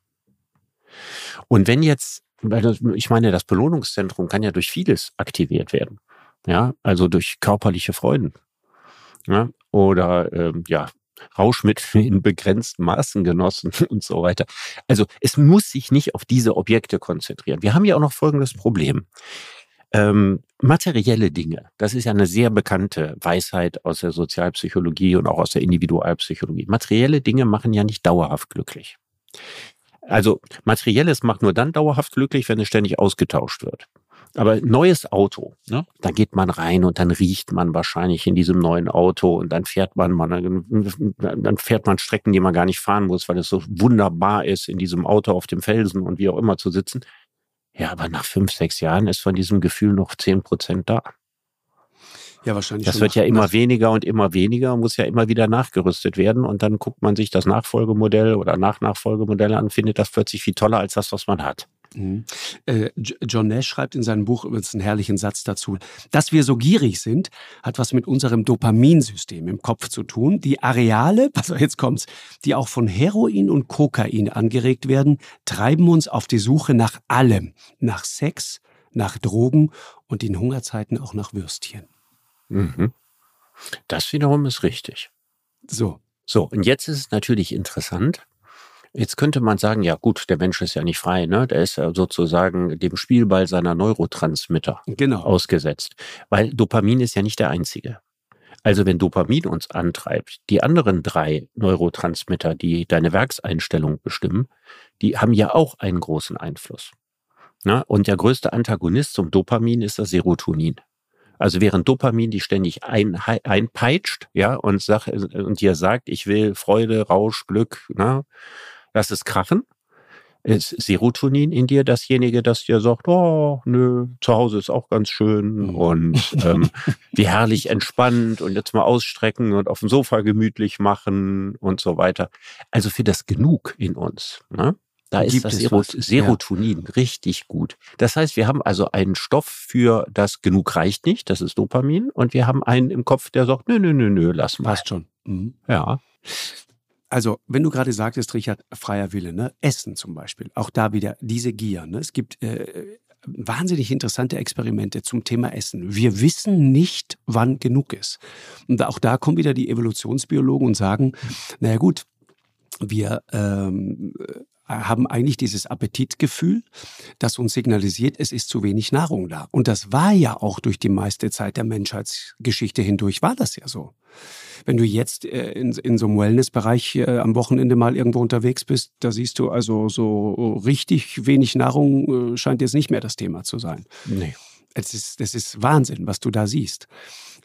Und wenn jetzt, ich meine, das Belohnungszentrum kann ja durch vieles aktiviert werden. Ja, also durch körperliche Freuden. Ja, oder ähm, ja, Rauschmittel in begrenzten Maßen genossen und so weiter. Also es muss sich nicht auf diese Objekte konzentrieren. Wir haben ja auch noch folgendes Problem. Ähm, materielle Dinge, das ist ja eine sehr bekannte Weisheit aus der Sozialpsychologie und auch aus der Individualpsychologie. Materielle Dinge machen ja nicht dauerhaft glücklich. Also materielles macht nur dann dauerhaft glücklich, wenn es ständig ausgetauscht wird. Aber neues Auto, ne? da geht man rein und dann riecht man wahrscheinlich in diesem neuen Auto und dann fährt man, man dann fährt man Strecken, die man gar nicht fahren muss, weil es so wunderbar ist, in diesem Auto auf dem Felsen und wie auch immer zu sitzen. Ja, aber nach fünf, sechs Jahren ist von diesem Gefühl noch zehn Prozent da. Ja, wahrscheinlich. Das wird ja immer weniger und immer weniger, muss ja immer wieder nachgerüstet werden und dann guckt man sich das Nachfolgemodell oder Nachnachfolgemodell an, findet das plötzlich viel toller als das, was man hat. Mhm. Äh, John Nash schreibt in seinem Buch übrigens einen herrlichen Satz dazu. Dass wir so gierig sind, hat was mit unserem Dopaminsystem im Kopf zu tun. Die Areale, also jetzt kommt's, die auch von Heroin und Kokain angeregt werden, treiben uns auf die Suche nach allem. Nach Sex, nach Drogen und in Hungerzeiten auch nach Würstchen. Mhm. Das wiederum ist richtig. So. So, und jetzt ist es natürlich interessant, Jetzt könnte man sagen, ja gut, der Mensch ist ja nicht frei, ne? Der ist ja sozusagen dem Spielball seiner Neurotransmitter genau. ausgesetzt. Weil Dopamin ist ja nicht der einzige. Also wenn Dopamin uns antreibt, die anderen drei Neurotransmitter, die deine Werkseinstellung bestimmen, die haben ja auch einen großen Einfluss. Na? Ne? Und der größte Antagonist zum Dopamin ist das Serotonin. Also während Dopamin die ständig ein, einpeitscht, ja, und, sag, und dir sagt, ich will Freude, Rausch, Glück, na, lass es krachen. Ist Serotonin in dir dasjenige, das dir sagt, oh, nö, zu Hause ist auch ganz schön mhm. und ähm, wie herrlich entspannt und jetzt mal ausstrecken und auf dem Sofa gemütlich machen und so weiter. Also für das Genug in uns. Ne? Da ist Gibt das Serot Serotonin ja. richtig gut. Das heißt, wir haben also einen Stoff für das Genug reicht nicht, das ist Dopamin, und wir haben einen im Kopf, der sagt, nö, nö, nö, nö, lass mal. Passt schon. Mhm. Ja. Also, wenn du gerade sagtest, Richard, freier Wille, ne? Essen zum Beispiel, auch da wieder diese Gier. Ne? Es gibt äh, wahnsinnig interessante Experimente zum Thema Essen. Wir wissen nicht, wann genug ist. Und auch da kommen wieder die Evolutionsbiologen und sagen, naja gut, wir ähm, haben eigentlich dieses Appetitgefühl, das uns signalisiert, es ist zu wenig Nahrung da. Und das war ja auch durch die meiste Zeit der Menschheitsgeschichte hindurch, war das ja so. Wenn du jetzt äh, in, in so einem Wellnessbereich äh, am Wochenende mal irgendwo unterwegs bist, da siehst du also so richtig wenig Nahrung äh, scheint jetzt nicht mehr das Thema zu sein. Nee. Es ist, das ist Wahnsinn, was du da siehst.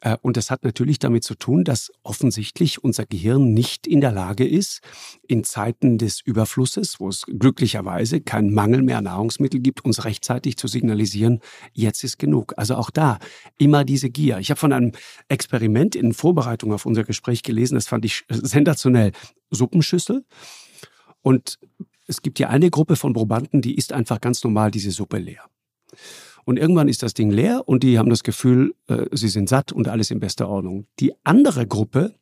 Äh, und das hat natürlich damit zu tun, dass offensichtlich unser Gehirn nicht in der Lage ist, in Zeiten des Überflusses, wo es glücklicherweise keinen Mangel mehr Nahrungsmittel gibt, uns rechtzeitig zu signalisieren, jetzt ist genug. Also auch da immer diese Gier. Ich habe von einem Experiment in Vorbereitung auf unser Gespräch gelesen, das fand ich sensationell. Suppenschüssel. Und es gibt hier eine Gruppe von Probanden, die isst einfach ganz normal diese Suppe leer. Und irgendwann ist das Ding leer und die haben das Gefühl, äh, sie sind satt und alles in bester Ordnung. Die andere Gruppe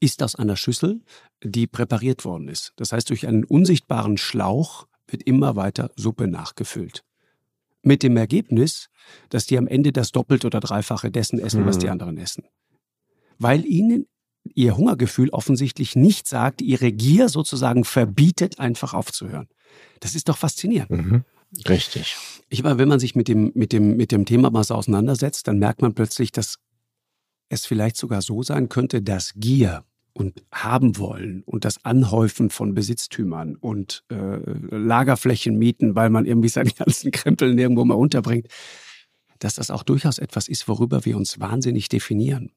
ist aus einer Schüssel, die präpariert worden ist. Das heißt, durch einen unsichtbaren Schlauch wird immer weiter Suppe nachgefüllt. Mit dem Ergebnis, dass die am Ende das Doppelte oder Dreifache dessen essen, was die mhm. anderen essen. Weil ihnen ihr Hungergefühl offensichtlich nicht sagt, ihre Gier sozusagen verbietet, einfach aufzuhören. Das ist doch faszinierend. Mhm. Richtig. Ich meine, wenn man sich mit dem, mit dem, mit dem Thema mal so auseinandersetzt, dann merkt man plötzlich, dass es vielleicht sogar so sein könnte, dass Gier und haben wollen und das Anhäufen von Besitztümern und äh, Lagerflächen mieten, weil man irgendwie seine ganzen Krempel nirgendwo mal unterbringt, dass das auch durchaus etwas ist, worüber wir uns wahnsinnig definieren.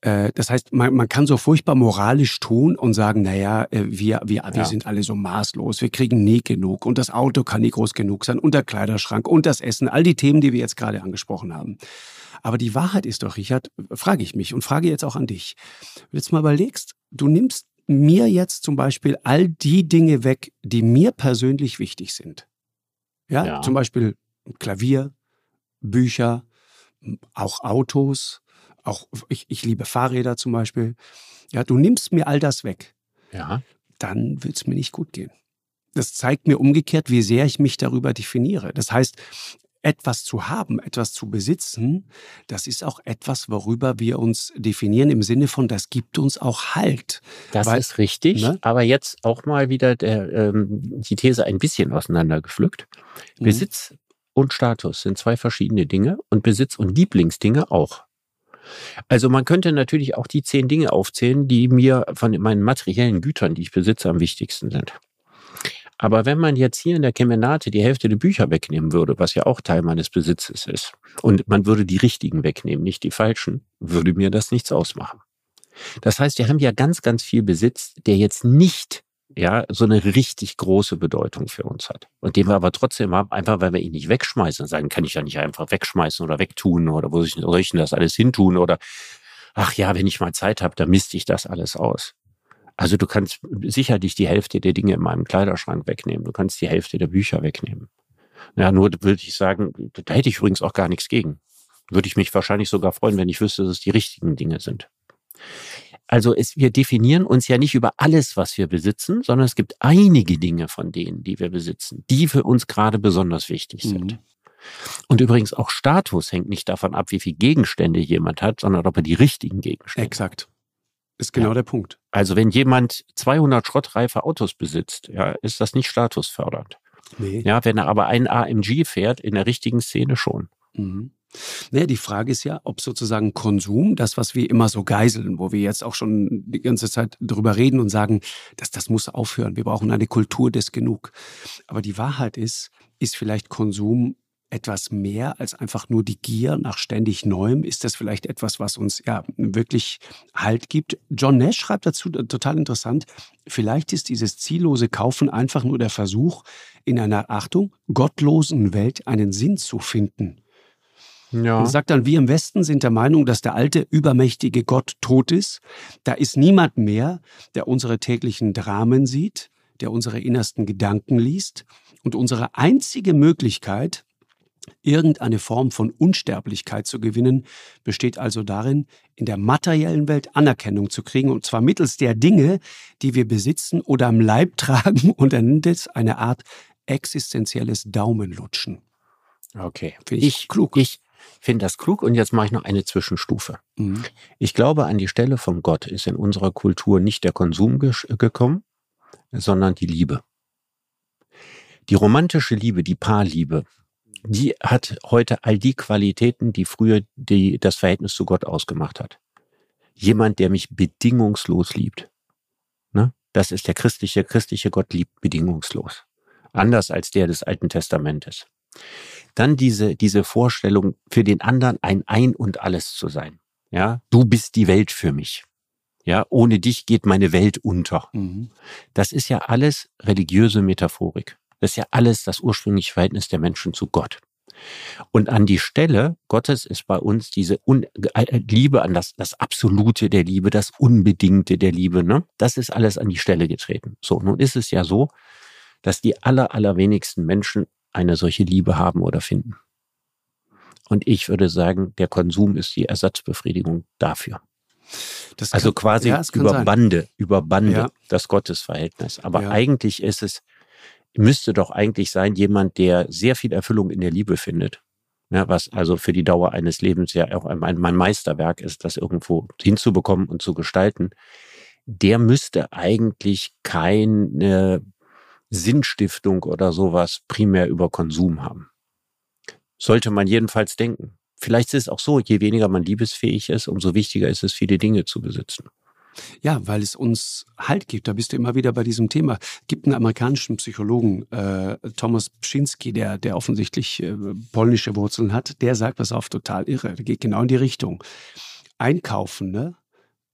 Äh, das heißt, man, man kann so furchtbar moralisch tun und sagen, naja, äh, wir, wir, wir ja. sind alle so maßlos, wir kriegen nie genug und das Auto kann nie groß genug sein und der Kleiderschrank und das Essen, all die Themen, die wir jetzt gerade angesprochen haben. Aber die Wahrheit ist doch, Richard, frage ich mich und frage jetzt auch an dich. Wenn du jetzt mal überlegst, du nimmst mir jetzt zum Beispiel all die Dinge weg, die mir persönlich wichtig sind. Ja, ja. zum Beispiel Klavier, Bücher, auch Autos, auch ich, ich liebe Fahrräder zum Beispiel. Ja, du nimmst mir all das weg. Ja. Dann wird es mir nicht gut gehen. Das zeigt mir umgekehrt, wie sehr ich mich darüber definiere. Das heißt, etwas zu haben, etwas zu besitzen, das ist auch etwas, worüber wir uns definieren im Sinne von, das gibt uns auch Halt. Das Weil, ist richtig, ne? aber jetzt auch mal wieder der, ähm, die These ein bisschen auseinandergepflückt. Mhm. Besitz und Status sind zwei verschiedene Dinge und Besitz und Lieblingsdinge auch. Also man könnte natürlich auch die zehn Dinge aufzählen, die mir von meinen materiellen Gütern, die ich besitze, am wichtigsten sind. Aber wenn man jetzt hier in der Kemenate die Hälfte der Bücher wegnehmen würde, was ja auch Teil meines Besitzes ist, und man würde die richtigen wegnehmen, nicht die falschen, würde mir das nichts ausmachen. Das heißt, wir haben ja ganz, ganz viel Besitz, der jetzt nicht ja, so eine richtig große Bedeutung für uns hat. Und den wir aber trotzdem haben, einfach weil wir ihn nicht wegschmeißen. Sagen, kann ich ja nicht einfach wegschmeißen oder wegtun oder wo soll ich denn das alles hintun oder ach ja, wenn ich mal Zeit habe, dann misst ich das alles aus. Also du kannst sicherlich die Hälfte der Dinge in meinem Kleiderschrank wegnehmen. Du kannst die Hälfte der Bücher wegnehmen. Ja, nur würde ich sagen, da hätte ich übrigens auch gar nichts gegen. Würde ich mich wahrscheinlich sogar freuen, wenn ich wüsste, dass es die richtigen Dinge sind. Also es, wir definieren uns ja nicht über alles, was wir besitzen, sondern es gibt einige Dinge von denen, die wir besitzen, die für uns gerade besonders wichtig sind. Mhm. Und übrigens auch Status hängt nicht davon ab, wie viel Gegenstände jemand hat, sondern ob er die richtigen Gegenstände Exakt. Ist genau ja. der Punkt. Also wenn jemand 200 schrottreife Autos besitzt, ja, ist das nicht statusfördernd. Nee. Ja, wenn er aber einen AMG fährt, in der richtigen Szene schon. Mhm. Naja, die Frage ist ja, ob sozusagen Konsum, das, was wir immer so geiseln, wo wir jetzt auch schon die ganze Zeit drüber reden und sagen, dass das muss aufhören. Wir brauchen eine Kultur des Genug. Aber die Wahrheit ist, ist vielleicht Konsum etwas mehr als einfach nur die Gier nach ständig Neuem? Ist das vielleicht etwas, was uns ja wirklich Halt gibt? John Nash schreibt dazu äh, total interessant, vielleicht ist dieses ziellose Kaufen einfach nur der Versuch, in einer Achtung, gottlosen Welt einen Sinn zu finden. Ja. Und sagt dann, wir im Westen sind der Meinung, dass der alte, übermächtige Gott tot ist. Da ist niemand mehr, der unsere täglichen Dramen sieht, der unsere innersten Gedanken liest. Und unsere einzige Möglichkeit, irgendeine Form von Unsterblichkeit zu gewinnen, besteht also darin, in der materiellen Welt Anerkennung zu kriegen, und zwar mittels der Dinge, die wir besitzen oder am Leib tragen, und er nennt es eine Art existenzielles Daumenlutschen. Okay. Find ich, ich klug. Ich finde das klug und jetzt mache ich noch eine Zwischenstufe. Mhm. Ich glaube, an die Stelle von Gott ist in unserer Kultur nicht der Konsum gekommen, sondern die Liebe. Die romantische Liebe, die Paarliebe, die hat heute all die Qualitäten, die früher die, das Verhältnis zu Gott ausgemacht hat. Jemand, der mich bedingungslos liebt. Ne? Das ist der christliche, christliche Gott liebt bedingungslos. Anders als der des Alten Testamentes. Dann diese, diese Vorstellung, für den anderen ein Ein und alles zu sein. Ja, du bist die Welt für mich. Ja, ohne dich geht meine Welt unter. Mhm. Das ist ja alles religiöse Metaphorik. Das ist ja alles das ursprüngliche Verhältnis der Menschen zu Gott. Und an die Stelle Gottes ist bei uns diese Un äh, Liebe an das, das Absolute der Liebe, das Unbedingte der Liebe. Ne? Das ist alles an die Stelle getreten. So, nun ist es ja so, dass die aller, allerwenigsten Menschen eine solche Liebe haben oder finden. Und ich würde sagen, der Konsum ist die Ersatzbefriedigung dafür. Das also kann, quasi ja, über sein. Bande, über Bande ja. das Gottesverhältnis. Aber ja. eigentlich ist es, müsste doch eigentlich sein, jemand, der sehr viel Erfüllung in der Liebe findet. Ja, was also für die Dauer eines Lebens ja auch ein, mein Meisterwerk ist, das irgendwo hinzubekommen und zu gestalten. Der müsste eigentlich keine Sinnstiftung oder sowas primär über Konsum haben. Sollte man jedenfalls denken. Vielleicht ist es auch so, je weniger man liebesfähig ist, umso wichtiger ist es, viele Dinge zu besitzen. Ja, weil es uns Halt gibt. Da bist du immer wieder bei diesem Thema. Es gibt einen amerikanischen Psychologen, äh, Thomas Pschinski, der, der offensichtlich äh, polnische Wurzeln hat. Der sagt, pass auf, total irre. Der geht genau in die Richtung. Einkaufen, ne?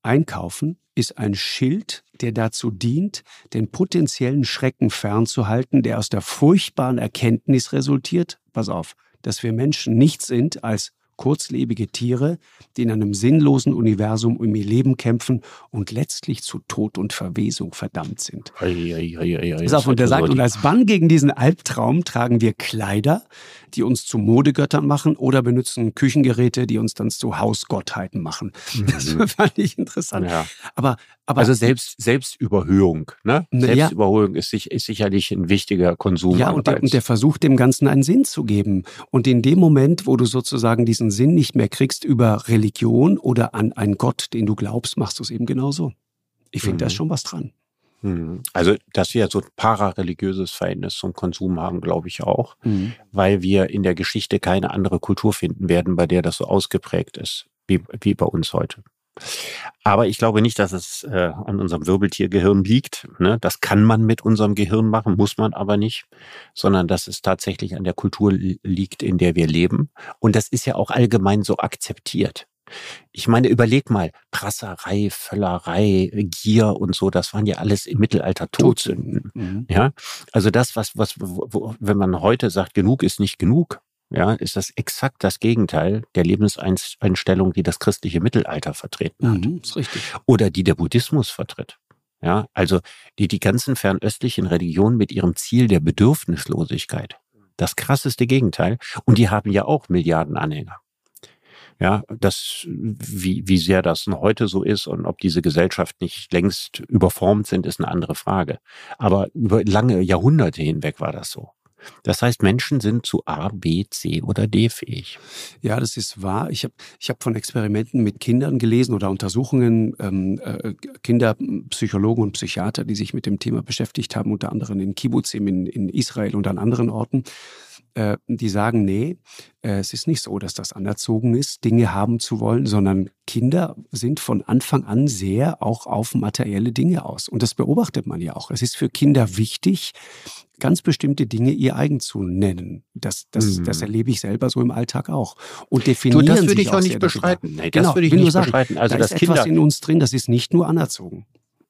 Einkaufen ist ein Schild, der dazu dient, den potenziellen Schrecken fernzuhalten, der aus der furchtbaren Erkenntnis resultiert, pass auf, dass wir Menschen nichts sind als kurzlebige Tiere, die in einem sinnlosen Universum um ihr Leben kämpfen und letztlich zu Tod und Verwesung verdammt sind. Ei, ei, ei, ei, auf, und der sagt, und als Bann gegen diesen Albtraum tragen wir Kleider, die uns zu Modegöttern machen oder benutzen Küchengeräte, die uns dann zu Hausgottheiten machen. Mhm. Das fand ich interessant. Ja. Aber, aber also selbst Selbstüberhöhung, ne? Selbstüberhöhung ja. ist, ist sicherlich ein wichtiger Konsum. Ja, und der, und der versucht dem Ganzen einen Sinn zu geben. Und in dem Moment, wo du sozusagen diesen Sinn nicht mehr kriegst über Religion oder an einen Gott, den du glaubst, machst du es eben genauso. Ich finde, mhm. da ist mhm. schon was dran. Mhm. Also, dass wir so ein parareligiöses Verhältnis zum Konsum haben, glaube ich auch, mhm. weil wir in der Geschichte keine andere Kultur finden werden, bei der das so ausgeprägt ist, wie, wie bei uns heute. Aber ich glaube nicht, dass es äh, an unserem Wirbeltiergehirn liegt. Ne? Das kann man mit unserem Gehirn machen, muss man aber nicht, sondern dass es tatsächlich an der Kultur liegt, in der wir leben. Und das ist ja auch allgemein so akzeptiert. Ich meine, überleg mal, Prasserei, Völlerei, Gier und so, das waren ja alles im Mittelalter Todsünden. Mhm. Ja, also das, was, was, wo, wenn man heute sagt, genug ist nicht genug, ja, ist das exakt das Gegenteil der Lebenseinstellung, die das christliche Mittelalter vertreten hat. Mhm, ist richtig. Oder die der Buddhismus vertritt. Ja, also die, die ganzen fernöstlichen Religionen mit ihrem Ziel der Bedürfnislosigkeit. Das krasseste Gegenteil. Und die haben ja auch Milliarden Anhänger. Ja, das, wie, wie sehr das heute so ist und ob diese Gesellschaft nicht längst überformt sind, ist eine andere Frage. Aber über lange Jahrhunderte hinweg war das so. Das heißt, Menschen sind zu A, B, C oder D fähig. Ja, das ist wahr. Ich habe ich hab von Experimenten mit Kindern gelesen oder Untersuchungen, ähm, äh, Kinderpsychologen und Psychiater, die sich mit dem Thema beschäftigt haben, unter anderem in Kibbutzim in, in Israel und an anderen Orten. Äh, die sagen, nee, äh, es ist nicht so, dass das anerzogen ist, Dinge haben zu wollen, sondern Kinder sind von Anfang an sehr auch auf materielle Dinge aus. Und das beobachtet man ja auch. Es ist für Kinder wichtig, ganz bestimmte Dinge ihr eigen zu nennen. Das, das, mhm. das erlebe ich selber so im Alltag auch. Und definieren du, das würde ich auch nicht beschreiten. Nee, das genau, würde ich nicht sagen, beschreiten. Also da das ist Kinder etwas in uns drin, das ist nicht nur anerzogen.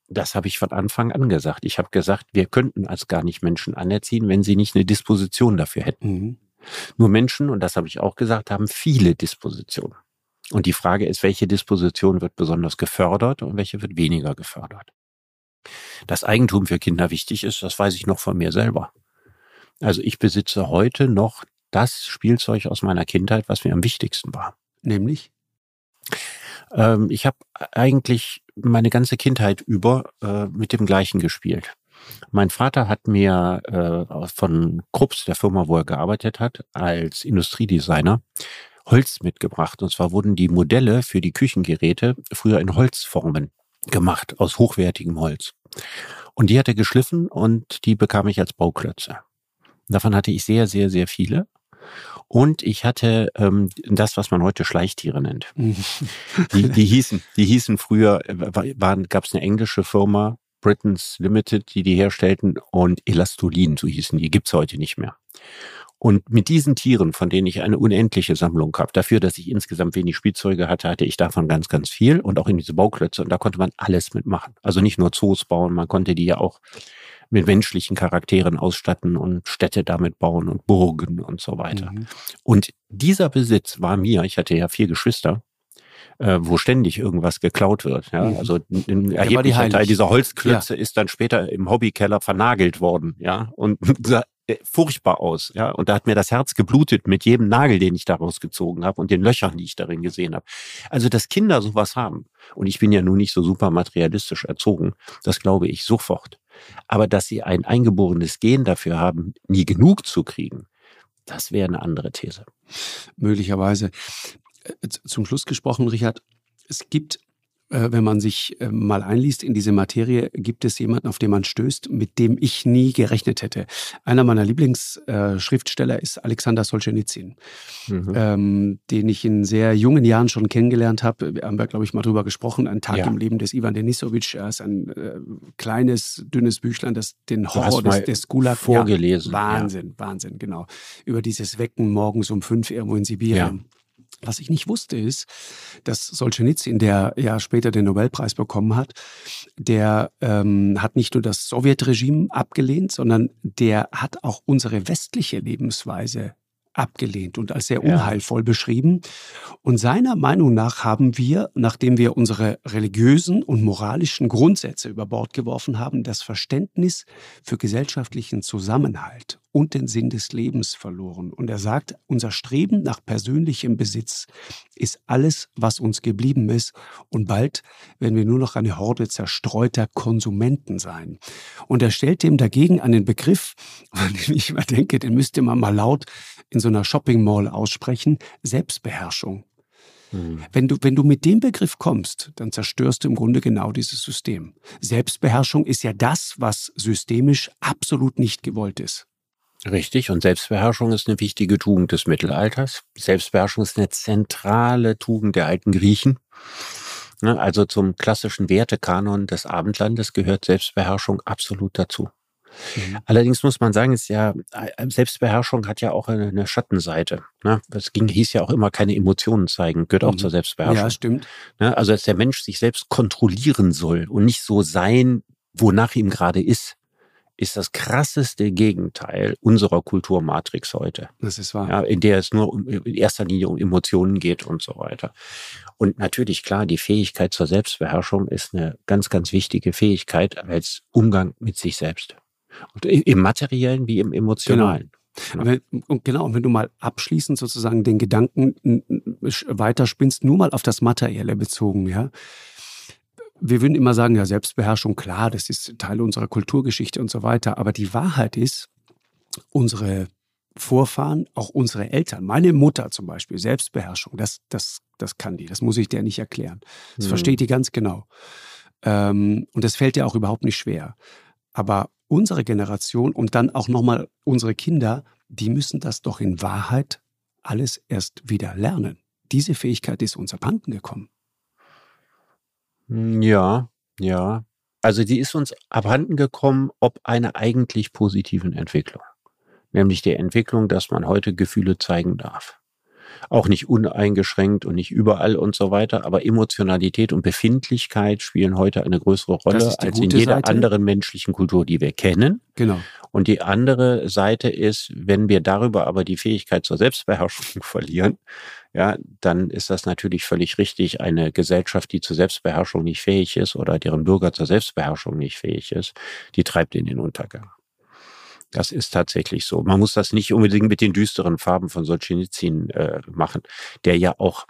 Das habe ich von Anfang an gesagt. Ich habe gesagt, wir könnten als gar nicht Menschen anerziehen, wenn sie nicht eine Disposition dafür hätten. Mhm. Nur Menschen, und das habe ich auch gesagt, haben viele Dispositionen. Und die Frage ist, welche Disposition wird besonders gefördert und welche wird weniger gefördert. Dass Eigentum für Kinder wichtig ist, das weiß ich noch von mir selber. Also ich besitze heute noch das Spielzeug aus meiner Kindheit, was mir am wichtigsten war. Nämlich? Ähm, ich habe eigentlich meine ganze Kindheit über äh, mit dem gleichen gespielt. Mein Vater hat mir äh, von Krups, der Firma, wo er gearbeitet hat, als Industriedesigner Holz mitgebracht. Und zwar wurden die Modelle für die Küchengeräte früher in Holzformen gemacht, aus hochwertigem Holz. Und die hat er geschliffen und die bekam ich als Bauklötze. Davon hatte ich sehr, sehr, sehr viele. Und ich hatte ähm, das, was man heute Schleichtiere nennt. die, die hießen, die hießen früher, waren, gab es eine englische Firma, Britain's Limited, die die herstellten und Elastolin, so hießen die, gibt's heute nicht mehr. Und mit diesen Tieren, von denen ich eine unendliche Sammlung habe, dafür, dass ich insgesamt wenig Spielzeuge hatte, hatte ich davon ganz, ganz viel und auch in diese Bauklötze. Und da konnte man alles mitmachen. Also nicht nur Zoos bauen, man konnte die ja auch mit menschlichen Charakteren ausstatten und Städte damit bauen und Burgen und so weiter. Mhm. Und dieser Besitz war mir, ich hatte ja vier Geschwister, äh, wo ständig irgendwas geklaut wird. Ja? Mhm. Also ein erheblicher Teil dieser Holzklötze ja. ist dann später im Hobbykeller vernagelt worden. Ja, und furchtbar aus, ja. Und da hat mir das Herz geblutet mit jedem Nagel, den ich daraus gezogen habe und den Löchern, die ich darin gesehen habe. Also, dass Kinder sowas haben, und ich bin ja nun nicht so super materialistisch erzogen, das glaube ich sofort. Aber dass sie ein eingeborenes Gen dafür haben, nie genug zu kriegen, das wäre eine andere These. Möglicherweise. Äh, zum Schluss gesprochen, Richard, es gibt wenn man sich äh, mal einliest in diese Materie, gibt es jemanden, auf den man stößt, mit dem ich nie gerechnet hätte. Einer meiner Lieblingsschriftsteller ist Alexander Solzhenitsyn, mhm. ähm, den ich in sehr jungen Jahren schon kennengelernt habe. Wir haben ja, glaube ich, mal drüber gesprochen. Ein Tag ja. im Leben des Ivan Denisowitsch. Er ist ein äh, kleines, dünnes Büchlein, das den Horror des, des Gulag vorgelesen. Ja, Wahnsinn, ja. Wahnsinn, genau. Über dieses Wecken morgens um fünf irgendwo in Sibirien. Was ich nicht wusste, ist, dass Solzhenitsyn, der ja später den Nobelpreis bekommen hat, der ähm, hat nicht nur das Sowjetregime abgelehnt, sondern der hat auch unsere westliche Lebensweise abgelehnt und als sehr unheilvoll ja. beschrieben. Und seiner Meinung nach haben wir, nachdem wir unsere religiösen und moralischen Grundsätze über Bord geworfen haben, das Verständnis für gesellschaftlichen Zusammenhalt und den Sinn des Lebens verloren. Und er sagt, unser Streben nach persönlichem Besitz ist alles, was uns geblieben ist. Und bald werden wir nur noch eine Horde zerstreuter Konsumenten sein. Und er stellt dem dagegen einen Begriff, von dem ich immer denke, den müsste man mal laut in so einer Shopping Mall aussprechen, Selbstbeherrschung. Hm. Wenn du, wenn du mit dem Begriff kommst, dann zerstörst du im Grunde genau dieses System. Selbstbeherrschung ist ja das, was systemisch absolut nicht gewollt ist. Richtig, und Selbstbeherrschung ist eine wichtige Tugend des Mittelalters. Selbstbeherrschung ist eine zentrale Tugend der alten Griechen. Ne, also zum klassischen Wertekanon des Abendlandes gehört Selbstbeherrschung absolut dazu. Mhm. Allerdings muss man sagen, ist ja, äh, Selbstbeherrschung hat ja auch eine, Schattenseite. Ne? Das ging, hieß ja auch immer keine Emotionen zeigen, gehört auch mhm. zur Selbstbeherrschung. Ja, stimmt. Ne? Also, dass der Mensch sich selbst kontrollieren soll und nicht so sein, wonach ihm gerade ist ist das krasseste Gegenteil unserer Kulturmatrix heute. Das ist wahr. Ja, in der es nur in erster Linie um Emotionen geht und so weiter. Und natürlich, klar, die Fähigkeit zur Selbstbeherrschung ist eine ganz, ganz wichtige Fähigkeit als Umgang mit sich selbst. Und Im materiellen wie im emotionalen. Genau. Wenn, und genau, und wenn du mal abschließend sozusagen den Gedanken weiterspinnst, nur mal auf das Materielle bezogen, ja. Wir würden immer sagen, ja, Selbstbeherrschung, klar, das ist Teil unserer Kulturgeschichte und so weiter. Aber die Wahrheit ist, unsere Vorfahren, auch unsere Eltern, meine Mutter zum Beispiel, Selbstbeherrschung, das, das, das kann die, das muss ich dir nicht erklären. Das mhm. versteht die ganz genau. Ähm, und das fällt dir auch überhaupt nicht schwer. Aber unsere Generation und dann auch nochmal unsere Kinder, die müssen das doch in Wahrheit alles erst wieder lernen. Diese Fähigkeit ist uns abhanden gekommen. Hm, ja, ja. Also die ist uns abhanden gekommen, ob einer eigentlich positiven Entwicklung. Nämlich der Entwicklung, dass man heute Gefühle zeigen darf auch nicht uneingeschränkt und nicht überall und so weiter. Aber Emotionalität und Befindlichkeit spielen heute eine größere Rolle als in jeder Seite. anderen menschlichen Kultur, die wir kennen. Genau. Und die andere Seite ist, wenn wir darüber aber die Fähigkeit zur Selbstbeherrschung verlieren, ja, dann ist das natürlich völlig richtig. Eine Gesellschaft, die zur Selbstbeherrschung nicht fähig ist oder deren Bürger zur Selbstbeherrschung nicht fähig ist, die treibt in den Untergang. Das ist tatsächlich so. Man muss das nicht unbedingt mit den düsteren Farben von Solzhenitsyn äh, machen, der ja auch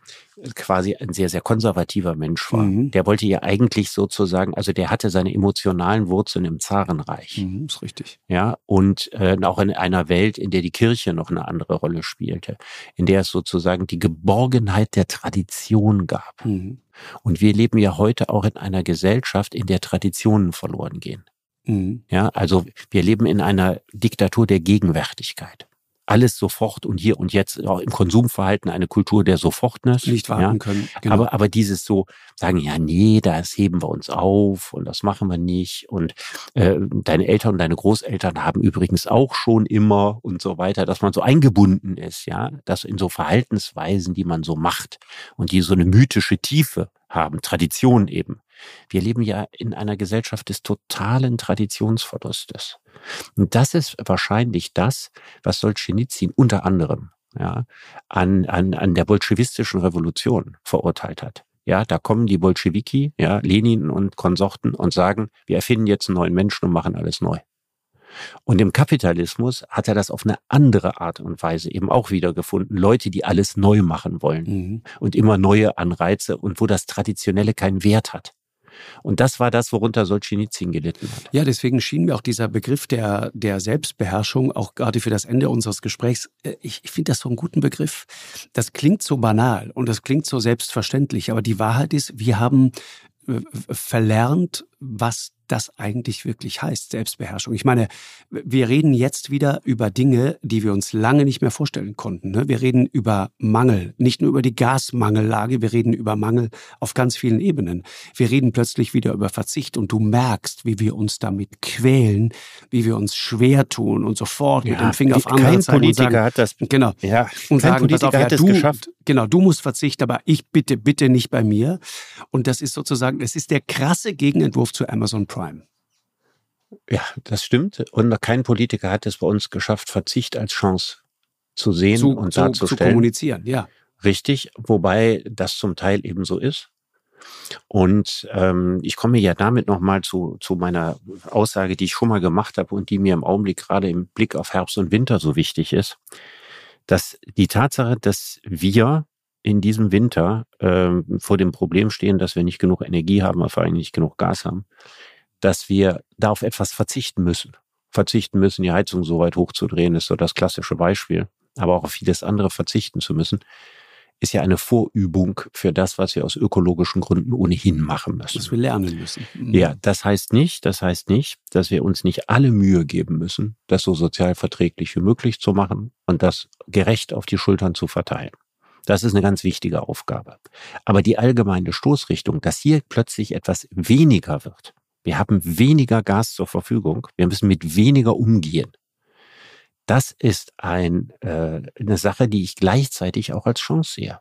quasi ein sehr, sehr konservativer Mensch war. Mhm. Der wollte ja eigentlich sozusagen, also der hatte seine emotionalen Wurzeln im Zarenreich. Mhm, ist richtig. Ja, und äh, auch in einer Welt, in der die Kirche noch eine andere Rolle spielte, in der es sozusagen die Geborgenheit der Tradition gab. Mhm. Und wir leben ja heute auch in einer Gesellschaft, in der Traditionen verloren gehen. Mhm. Ja, also wir leben in einer Diktatur der Gegenwärtigkeit. Alles sofort und hier und jetzt, auch im Konsumverhalten eine Kultur der Sofortness. Nicht warten ja. können. Genau. Aber, aber dieses so sagen, ja, nee, das heben wir uns auf und das machen wir nicht. Und äh, deine Eltern und deine Großeltern haben übrigens auch schon immer und so weiter, dass man so eingebunden ist, ja, dass in so Verhaltensweisen, die man so macht und die so eine mythische Tiefe haben, Tradition eben. Wir leben ja in einer Gesellschaft des totalen Traditionsverlustes. Und das ist wahrscheinlich das, was Solzhenitsyn unter anderem ja, an, an, an der bolschewistischen Revolution verurteilt hat. Ja, da kommen die Bolschewiki, ja, Lenin und Konsorten und sagen, wir erfinden jetzt einen neuen Menschen und machen alles neu. Und im Kapitalismus hat er das auf eine andere Art und Weise eben auch wiedergefunden. Leute, die alles neu machen wollen mhm. und immer neue Anreize und wo das Traditionelle keinen Wert hat. Und das war das, worunter Solzhenitsyn gelitten hat. Ja, deswegen schien mir auch dieser Begriff der, der Selbstbeherrschung, auch gerade für das Ende unseres Gesprächs, äh, ich, ich finde das so einen guten Begriff. Das klingt so banal und das klingt so selbstverständlich, aber die Wahrheit ist, wir haben äh, verlernt, was das eigentlich wirklich heißt, Selbstbeherrschung. Ich meine, wir reden jetzt wieder über Dinge, die wir uns lange nicht mehr vorstellen konnten. Ne? Wir reden über Mangel, nicht nur über die Gasmangellage, wir reden über Mangel auf ganz vielen Ebenen. Wir reden plötzlich wieder über Verzicht und du merkst, wie wir uns damit quälen, wie wir uns schwer tun und sofort ja, mit dem Finger auf andere kein zeigen Politiker sagen, hat das genau ja, und kein sagen, Politiker auf, ja, hat es geschafft. Genau, du musst verzichten, aber ich bitte bitte nicht bei mir. Und das ist sozusagen, es ist der krasse Gegenentwurf zu Amazon Prime. Ja, das stimmt. Und kein Politiker hat es bei uns geschafft, Verzicht als Chance zu sehen zu, und darzustellen. Zu kommunizieren, ja. Richtig, wobei das zum Teil eben so ist. Und ähm, ich komme ja damit nochmal zu, zu meiner Aussage, die ich schon mal gemacht habe und die mir im Augenblick gerade im Blick auf Herbst und Winter so wichtig ist, dass die Tatsache, dass wir in diesem Winter ähm, vor dem Problem stehen, dass wir nicht genug Energie haben, vor allem nicht genug Gas haben, dass wir da auf etwas verzichten müssen. Verzichten müssen, die Heizung so weit hochzudrehen, ist so das klassische Beispiel. Aber auch auf vieles andere verzichten zu müssen, ist ja eine Vorübung für das, was wir aus ökologischen Gründen ohnehin machen müssen. Was wir lernen müssen. Mhm. Ja, das heißt nicht, das heißt nicht, dass wir uns nicht alle Mühe geben müssen, das so sozial verträglich wie möglich zu machen und das gerecht auf die Schultern zu verteilen. Das ist eine ganz wichtige Aufgabe. Aber die allgemeine Stoßrichtung, dass hier plötzlich etwas weniger wird. Wir haben weniger Gas zur Verfügung. Wir müssen mit weniger umgehen. Das ist ein, äh, eine Sache, die ich gleichzeitig auch als Chance sehe.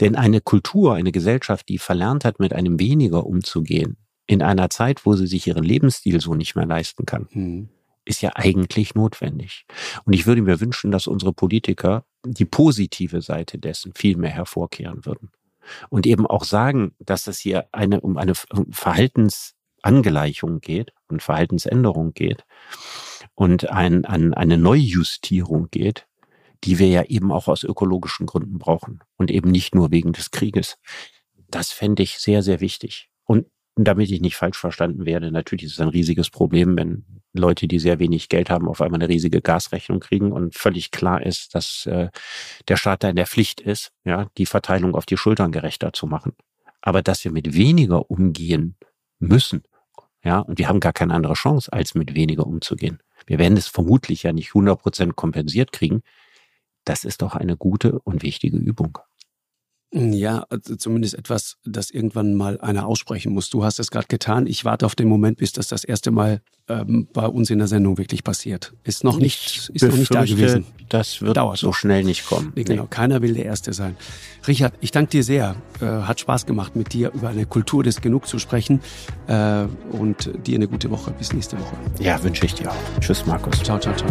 Denn eine Kultur, eine Gesellschaft, die verlernt hat, mit einem weniger umzugehen, in einer Zeit, wo sie sich ihren Lebensstil so nicht mehr leisten kann, hm ist ja eigentlich notwendig. Und ich würde mir wünschen, dass unsere Politiker die positive Seite dessen viel mehr hervorkehren würden. Und eben auch sagen, dass es hier eine, um eine Verhaltensangleichung geht und Verhaltensänderung geht und ein, ein, eine Neujustierung geht, die wir ja eben auch aus ökologischen Gründen brauchen und eben nicht nur wegen des Krieges. Das fände ich sehr, sehr wichtig. Und damit ich nicht falsch verstanden werde, natürlich ist es ein riesiges Problem, wenn Leute, die sehr wenig Geld haben, auf einmal eine riesige Gasrechnung kriegen und völlig klar ist, dass äh, der Staat da in der Pflicht ist, ja, die Verteilung auf die Schultern gerechter zu machen. Aber dass wir mit weniger umgehen müssen, ja, und wir haben gar keine andere Chance, als mit weniger umzugehen. Wir werden es vermutlich ja nicht 100 Prozent kompensiert kriegen. Das ist doch eine gute und wichtige Übung. Ja, also zumindest etwas, das irgendwann mal einer aussprechen muss. Du hast es gerade getan. Ich warte auf den Moment, bis das das erste Mal ähm, bei uns in der Sendung wirklich passiert. Ist noch nicht, ist noch nicht da gewesen. Das wird Dauert so noch. schnell nicht kommen. Nee, genau, nee. keiner will der Erste sein. Richard, ich danke dir sehr. Äh, hat Spaß gemacht, mit dir über eine Kultur des Genug zu sprechen. Äh, und dir eine gute Woche. Bis nächste Woche. Ja, wünsche ich dir auch. Tschüss, Markus. Ciao, ciao, ciao.